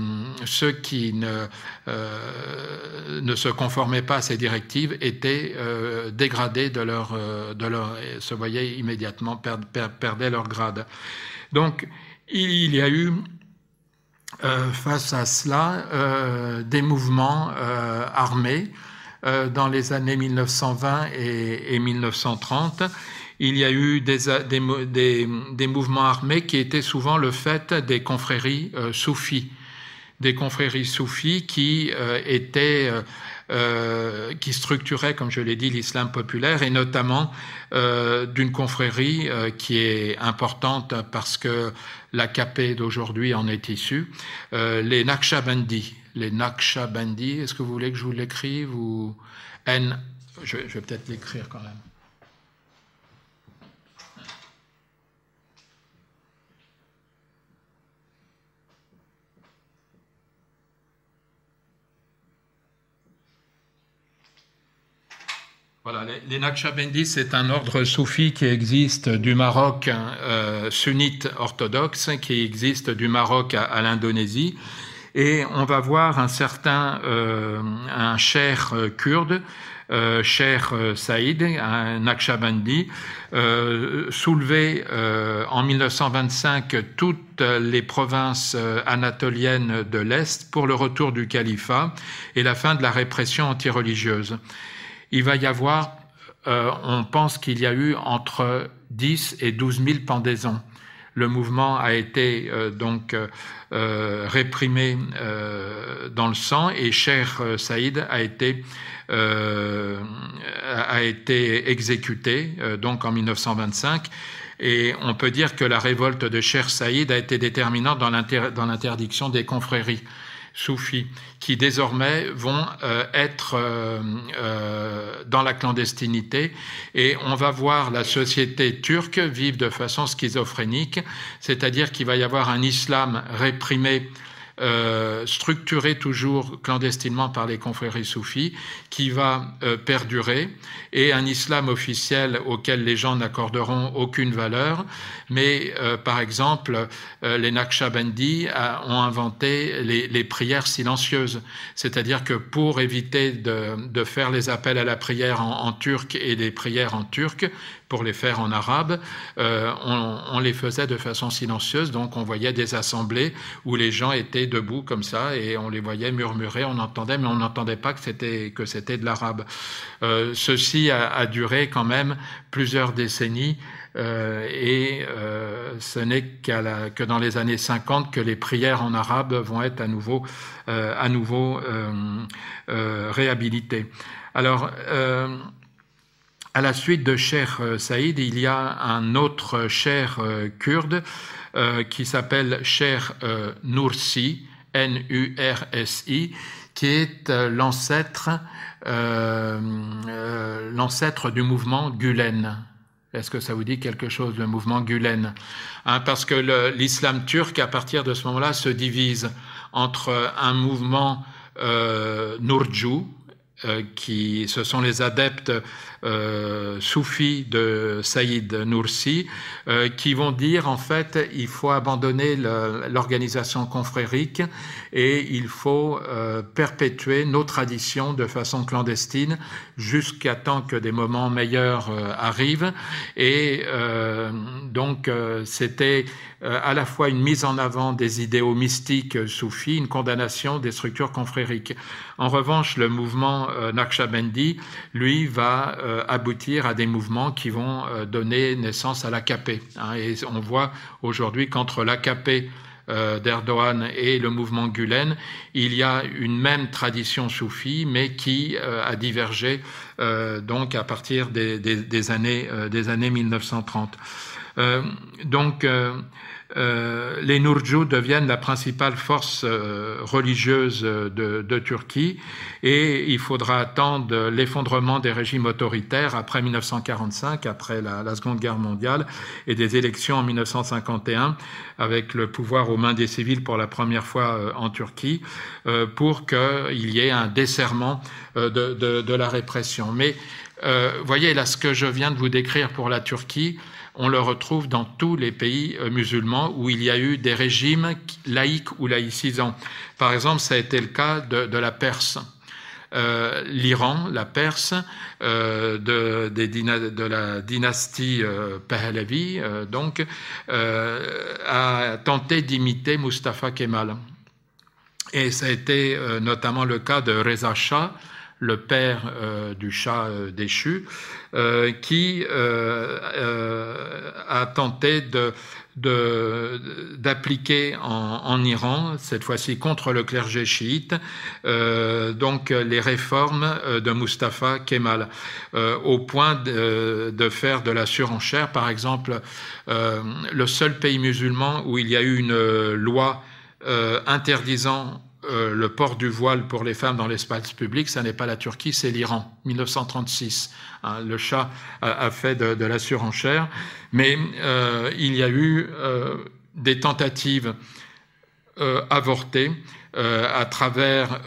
ceux qui ne, euh, ne, se conformaient pas à ces directives étaient euh, dégradés de leur, euh, se voyaient immédiatement perdre, perdaient leur grade. Donc, il y a eu face à cela des mouvements armés dans les années 1920 et, et 1930 il y a eu des, des, des, mouvements armés qui étaient souvent le fait des confréries soufis des confréries soufis qui euh, étaient euh, euh, qui structuraient, comme je l'ai dit, l'islam populaire, et notamment d'une confrérie qui est importante parce que la d'aujourd'hui en est issue, les Naqshbandis. Les Naqshbandis, est-ce que vous voulez que je vous l'écrive ou N? Je vais peut-être l'écrire quand même. Voilà, les, les c'est un ordre soufi qui existe du Maroc euh, sunnite orthodoxe, qui existe du Maroc à, l'Indonésie. Et on va voir un certain, euh, un cher euh, kurde, euh, cher Saïd, un Naqshbandi, euh, soulever en 1925 toutes les provinces anatoliennes de l'Est pour le retour du califat et la fin de la répression antireligieuse il va y avoir, euh, on pense qu'il y a eu entre 10 et 12 000 pendaisons. le mouvement a été donc réprimé dans le sang et Cher Saïd a été a été exécuté donc en 1925 et on peut dire que la révolte de Cher Saïd a été déterminante dans l'interdiction des confréries soufis qui désormais vont euh, être euh, euh, dans la clandestinité. Et on va voir la société turque vivre de façon schizophrénique, c'est-à-dire qu'il va y avoir un islam réprimé euh, structuré toujours clandestinement par les confréries soufis, qui va euh, perdurer, et un islam officiel auquel les gens n'accorderont aucune valeur. Mais, euh, par exemple, les Naqshbandis ont inventé les, prières silencieuses, c'est-à-dire que pour éviter de, faire les appels à la prière en, en turc et les prières en turc, pour les faire en arabe, euh, on, les faisait de façon silencieuse, donc on voyait des assemblées où les gens étaient debout comme ça et on les voyait murmurer, on entendait, mais on n'entendait pas que c'était que c'était de l'arabe. Euh, ceci a, duré quand même plusieurs décennies. Euh, et ce n'est que dans les années 50 que les prières en arabe vont être à nouveau, à nouveau réhabilitées. Alors, à la suite de Cher euh, Saïd, il y a un autre Cher euh, kurde euh, qui s'appelle Cher Nursi, N-U-R-S-I, qui est l'ancêtre l'ancêtre du mouvement Gulen. Est-ce que ça vous dit quelque chose, le mouvement Gulen? Hein, Parce que l'islam turc, à partir de ce moment-là, se divise entre un mouvement euh, Nurju, qui ce sont les adeptes euh, soufis de Saïd Nursi, euh, qui vont dire en fait il faut abandonner l'organisation confrérique et il faut euh, perpétuer nos traditions de façon clandestine jusqu'à temps que des moments meilleurs euh, arrivent. Et euh, donc c'était à la fois une mise en avant des idéaux mystiques soufis, une condamnation des structures confrériques. En revanche, le mouvement Naqshbandi, lui, va euh, aboutir à des mouvements qui vont euh, donner naissance à l'AKP. Hein, et on voit aujourd'hui qu'entre l'AKP euh, d'Erdogan et le mouvement Gulen, il y a une même tradition soufie, mais qui a divergé donc à partir des, années, des années 1930. donc euh, les Nurju deviennent la principale force euh, religieuse de, Turquie et il faudra attendre l'effondrement des régimes autoritaires après 1945, après la, Seconde Guerre mondiale et des élections en 1951 avec le pouvoir aux mains des civils pour la première fois euh, en Turquie pour qu'il y ait un desserrement de, de, la répression. Mais voyez là ce que je viens de vous décrire pour la Turquie on le retrouve dans tous les pays euh, musulmans où il y a eu des régimes laïques ou laïcisants. Par exemple, ça a été le cas de, la Perse. Euh, L'Iran, la Perse, euh, de, la dynastie Pahlavi, donc, a tenté d'imiter Mustafa Kemal. Et ça a été notamment le cas de Reza Shah, le père euh, du chat euh, déchu, euh, qui a tenté d'appliquer en, Iran, cette fois-ci contre le clergé chiite, donc les réformes de Mustafa Kemal, au point de, de, faire de la surenchère. Par exemple, le seul pays musulman où il y a eu une loi interdisant euh, le port du voile pour les femmes dans l'espace public, ça n'est pas la Turquie, c'est l'Iran, 1936. Hein, le chat a, fait de, la surenchère, mais euh, il y a eu euh, des tentatives avortées à travers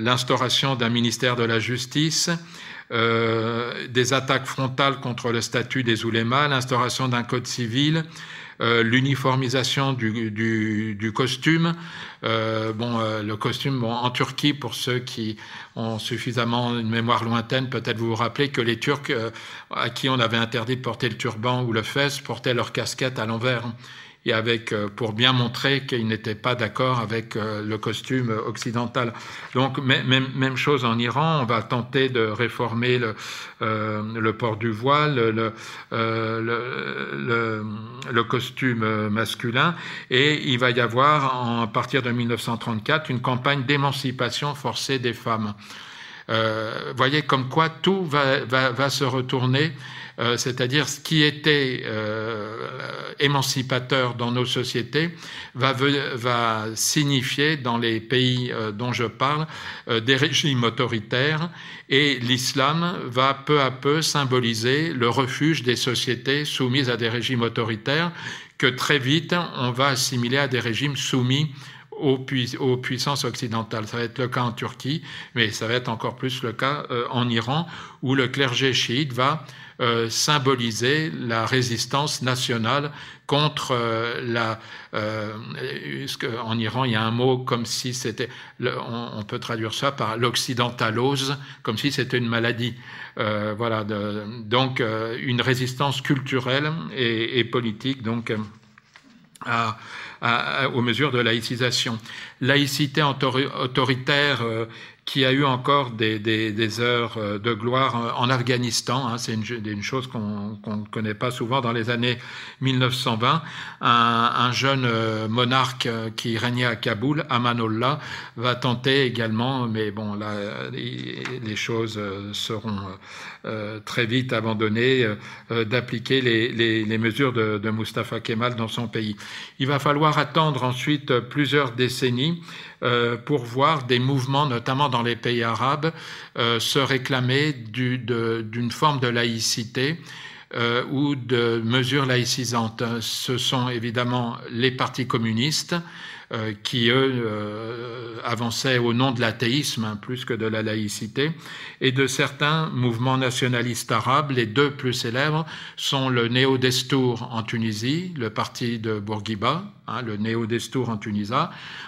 l'instauration d'un ministère de la justice, des attaques frontales contre le statut des oulémas, l'instauration d'un code civil, euh, l'uniformisation du, costume. Euh, bon, euh, le costume bon, en Turquie, pour ceux qui ont suffisamment une mémoire lointaine, peut-être vous vous rappelez que les Turcs à qui on avait interdit de porter le turban ou le fès portaient leur casquette à l'envers. Et avec pour bien montrer qu'il n'était pas d'accord avec le costume occidental. Donc même, même chose en Iran, on va tenter de réformer le, le port du voile, le, le, le, costume masculin, et il va y avoir, à partir de 1934, une campagne d'émancipation forcée des femmes. Euh, voyez comme quoi tout va, va, va se retourner, euh, c'est-à-dire ce qui était euh, émancipateur dans nos sociétés va, va, signifier dans les pays euh, dont je parle des régimes autoritaires et l'islam va peu à peu symboliser le refuge des sociétés soumises à des régimes autoritaires que très vite on va assimiler à des régimes soumis aux, puissances occidentales. Ça va être le cas en Turquie, mais ça va être encore plus le cas euh, en Iran, où le clergé chiite va euh, symboliser la résistance nationale contre euh, la. en Iran, il y a un mot comme si c'était. On, peut traduire ça par l'occidentalose, comme si c'était une maladie. voilà. donc, une résistance culturelle et, et politique. Donc, à, aux mesures de laïcisation. Laïcité autoritaire euh, qui a eu encore des, heures euh, de gloire euh, en Afghanistan. Hein, c'est une, chose qu'on ne connaît pas souvent dans les années 1920. Un, un jeune monarque qui régnait à Kaboul, Amanullah, va tenter également, mais bon, là, les, choses seront très vite abandonnées, d'appliquer les, mesures de Mustafa Kemal dans son pays. Il va falloir attendre ensuite plusieurs décennies euh, pour voir des mouvements, notamment dans les pays arabes, euh, se réclamer d'une forme de laïcité euh, ou de mesures laïcisantes. Ce sont évidemment les partis communistes euh, qui, eux, euh, avançaient au nom de l'athéisme hein, plus que de la laïcité, et de certains mouvements nationalistes arabes. Les deux plus célèbres sont le Néo-Destour en Tunisie, le parti de Bourguiba, hein, le Néo-Destour en,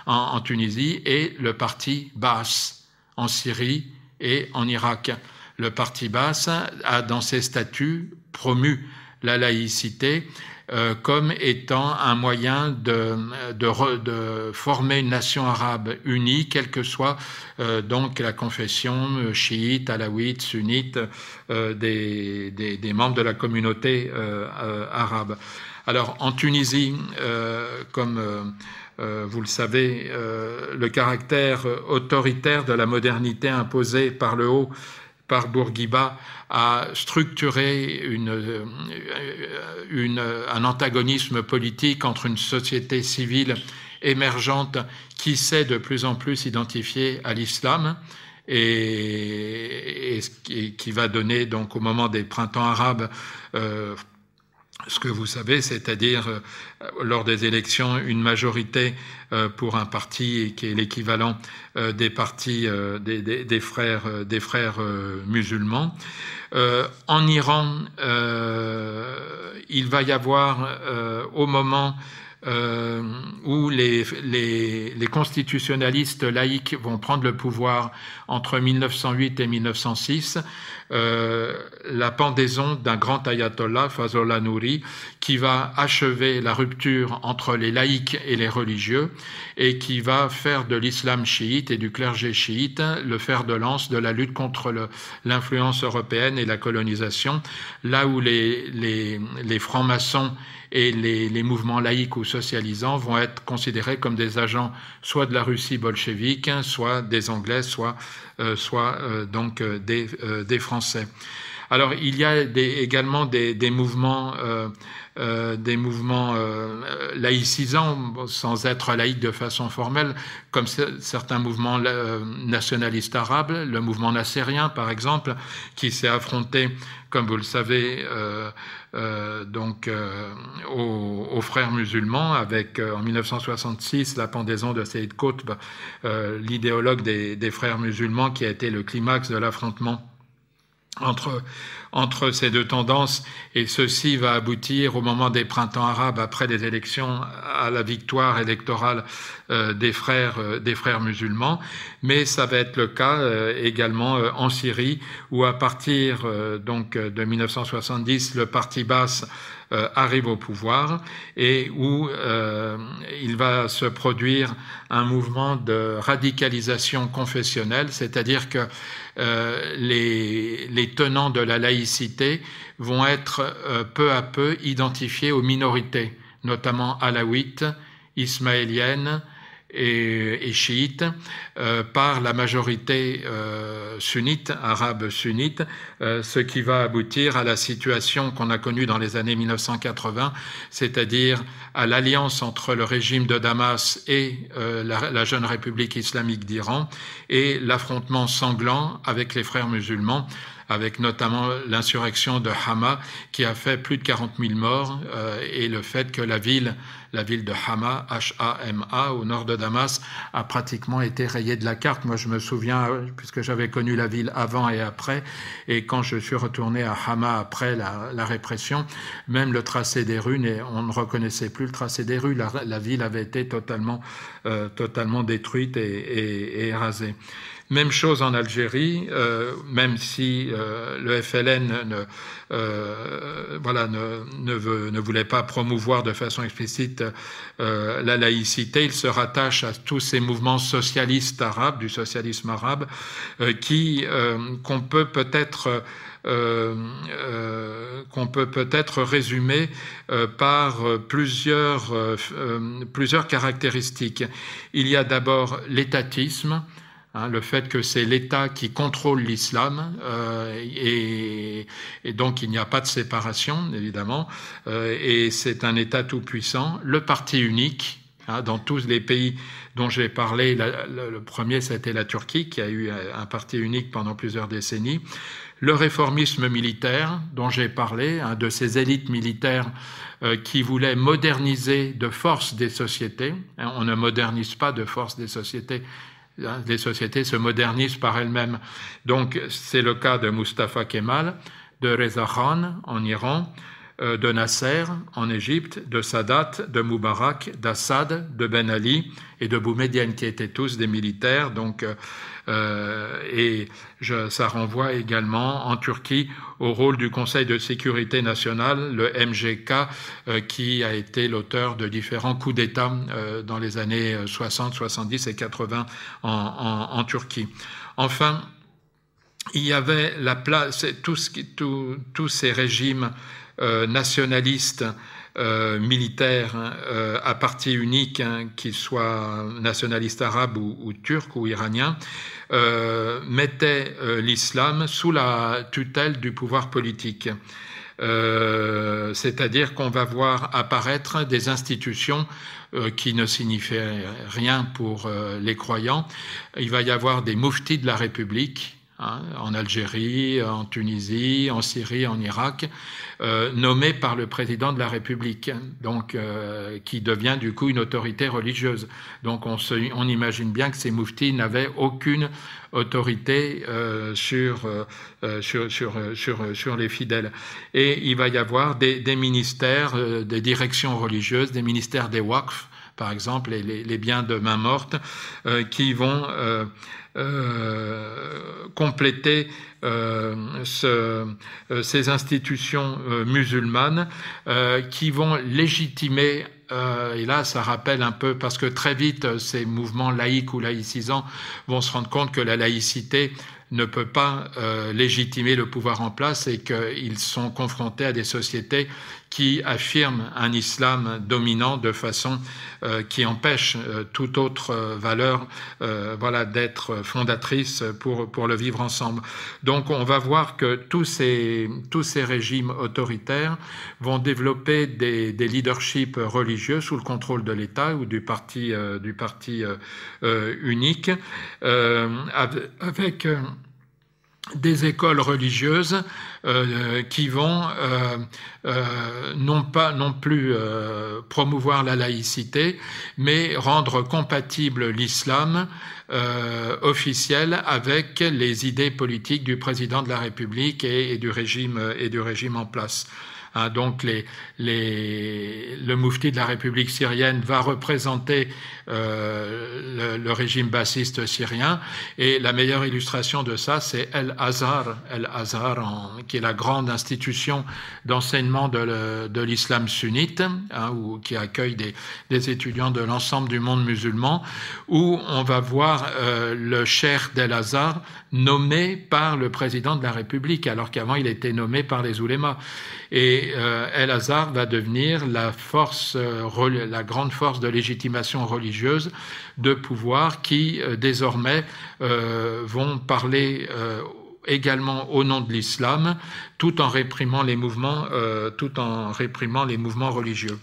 en, en Tunisie, et le parti Baas en Syrie et en Irak. Le parti Baas a, dans ses statuts, promu la laïcité euh, comme étant un moyen de, de, de, former une nation arabe unie, quelle que soit euh, donc la confession euh, chiite, alawite, sunnite des, des, des, membres de la communauté arabe. Alors en Tunisie, comme vous le savez, le caractère autoritaire de la modernité imposée par le haut Bourguiba a structuré une, une, un antagonisme politique entre une société civile émergente qui sait de plus en plus s'identifier à l'islam et, et, qui va donner donc au moment des printemps arabes euh, ce que vous savez, c'est-à-dire euh, lors des élections, une majorité euh, pour un parti qui est l'équivalent euh, des partis des, frères, des frères musulmans. en Iran, il va y avoir au moment où les, les, les, constitutionnalistes laïcs vont prendre le pouvoir entre 1908 et 1906, euh, la pendaison d'un grand ayatollah, Fazollah Nouri, qui va achever la rupture entre les laïcs et les religieux et qui va faire de l'islam chiite et du clergé chiite le fer de lance de la lutte contre l'influence européenne et la colonisation, là où les, francs-maçons et les, les, mouvements laïcs ou socialisants vont être considérés comme des agents soit de la Russie bolchevique, soit des Anglais, soit, euh, soit euh, donc euh, des, Français. Alors il y a également des, mouvements des mouvements laïcisants, sans être laïcs de façon formelle, comme certains mouvements nationalistes arabes, le mouvement nassérien par exemple, qui s'est affronté, comme vous le savez, donc aux, frères musulmans, avec en 1966 la pendaison de Saïd Qutb, l'idéologue des, des frères musulmans, qui a été le climax de l'affrontement entre, entre ces deux tendances et ceci va aboutir au moment des printemps arabes après les élections à la victoire électorale euh, des frères euh, des frères musulmans. Mais ça va être le cas euh, également en Syrie où à partir donc de 1970 le parti basse arrive au pouvoir et où il va se produire un mouvement de radicalisation confessionnelle, c'est-à-dire que les, les, tenants de la laïcité vont être peu à peu identifiés aux minorités, notamment alaouites, ismaéliennes, et, chiite euh, par la majorité euh, sunnite, arabe sunnite, euh, ce qui va aboutir à la situation qu'on a connue dans les années 1980, c'est-à-dire à, l'alliance entre le régime de Damas et la, la, jeune République islamique d'Iran et l'affrontement sanglant avec les frères musulmans avec notamment l'insurrection de Hama qui a fait plus de 40 000 morts euh, et le fait que la ville, la ville de Hama, H-A-M-A, au nord de Damas, a pratiquement été rayée de la carte. Moi, je me souviens, puisque j'avais connu la ville avant et après, et quand je suis retourné à Hama après la, répression, même le tracé des rues, on ne reconnaissait plus le tracé des rues. La, ville avait été totalement, euh, totalement détruite et, et rasée. Même chose en Algérie, euh, même si euh, le FLN ne, euh, ne, voulait pas promouvoir de façon explicite la laïcité, il se rattache à tous ces mouvements socialistes arabes, du socialisme arabe, qui qu'on peut peut-être qu'on peut peut-être résumer par plusieurs, plusieurs caractéristiques. Il y a d'abord l'étatisme, Hein, le fait que c'est l'État qui contrôle l'islam euh, et, donc il n'y a pas de séparation évidemment euh, et c'est un État tout puissant. Le parti unique hein, dans tous les pays dont j'ai parlé, le premier c'était la Turquie qui a eu un parti unique pendant plusieurs décennies. Le réformisme militaire dont j'ai parlé, hein, de ces élites militaires euh, qui voulaient moderniser de force des sociétés. On ne modernise pas de force des sociétés, Hein, les sociétés se modernisent par elles-mêmes. Donc c'est le cas de Mustafa Kemal, de Reza Khan en Iran, euh, de Nasser en Égypte, de Sadat, de Moubarak, d'Assad, de Ben Ali et de Boumedienne, qui étaient tous des militaires. Donc, euh, et je, ça renvoie également en Turquie au rôle du Conseil de sécurité nationale, le MGK, qui a été l'auteur de différents coups d'État dans les années 60, 70 et 80 en, en, Turquie. Enfin, il y avait la place, tous ces régimes euh, nationalistes euh, militaires euh, à parti unique, hein, qu'ils soient nationalistes arabes ou, ou turcs ou iraniens, mettaient l'islam sous la tutelle du pouvoir politique. C'est-à-dire qu'on va voir apparaître des institutions qui ne signifiaient rien pour les croyants. Il va y avoir des mouftis de la République, Hein, en Algérie, en Tunisie, en Syrie, en Irak, euh, nommé par le président de la République, donc euh, qui devient du coup une autorité religieuse. Donc on, on imagine bien que ces mouftis n'avaient aucune autorité euh, sur, sur, sur, sur, sur, les fidèles. Et il va y avoir des, ministères, des directions religieuses, des ministères des waqf, par exemple, les, les, biens de main morte, qui vont euh, compléter euh, euh, ces institutions musulmanes qui vont légitimer et là, ça rappelle un peu, parce que très vite, ces mouvements laïcs ou laïcisants vont se rendre compte que la laïcité ne peut pas légitimer le pouvoir en place et qu'ils sont confrontés à des sociétés qui affirme un islam dominant de façon euh, qui empêche euh, toute autre euh, valeur voilà, d'être fondatrice pour, pour le vivre ensemble. Donc on va voir que tous ces, tous ces régimes autoritaires vont développer des, des leaderships religieux sous le contrôle de l'État ou du parti, du parti unique, avec des écoles religieuses euh, qui vont euh, euh, non pas non plus promouvoir la laïcité, mais rendre compatible l'islam officiel avec les idées politiques du président de la République et, du régime et du régime en place. Hein, donc les, les, le moufti de la République syrienne va représenter euh, le, régime bassiste syrien. Et la meilleure illustration de ça, c'est El Azhar, El Azhar qui est la grande institution d'enseignement de l'islam sunnite, hein, qui accueille des, des étudiants de l'ensemble du monde musulman, où on va voir euh, le cher d'El Azhar nommé par le président de la République, alors qu'avant il était nommé par les oulémas. Et euh, El Azhar va devenir la force, euh, la grande force de légitimation religieuse de pouvoir qui euh, désormais vont parler également au nom de l'islam, tout en réprimant les mouvements, euh, tout en réprimant les mouvements religieux.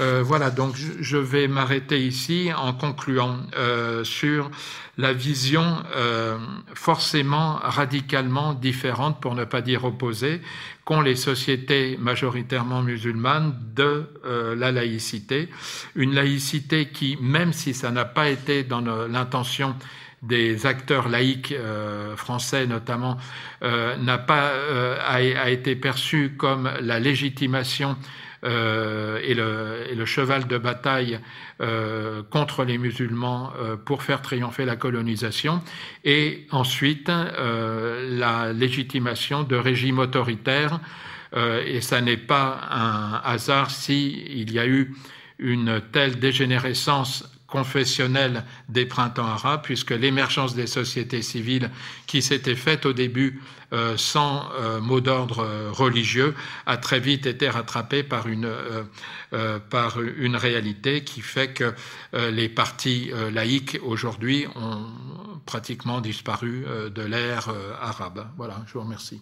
Euh, voilà, donc je vais m'arrêter ici en concluant euh, sur la vision forcément radicalement différente, pour ne pas dire opposée, qu'ont les sociétés majoritairement musulmanes de la laïcité. Une laïcité qui, même si ça n'a pas été dans l'intention des acteurs laïcs euh, français notamment euh, n'a pas euh, a, été perçu comme la légitimation et le, et, le, cheval de bataille contre les musulmans pour faire triompher la colonisation, et ensuite la légitimation de régimes autoritaires. et ça n'est pas un hasard si il y a eu une telle dégénérescence confessionnelle des printemps arabes, puisque l'émergence des sociétés civiles qui s'était faite au début euh, sans euh, mot d'ordre euh, religieux a très vite été rattrapée par une, par une réalité qui fait que les partis laïcs aujourd'hui ont pratiquement disparu de l'ère arabe. Voilà, je vous remercie.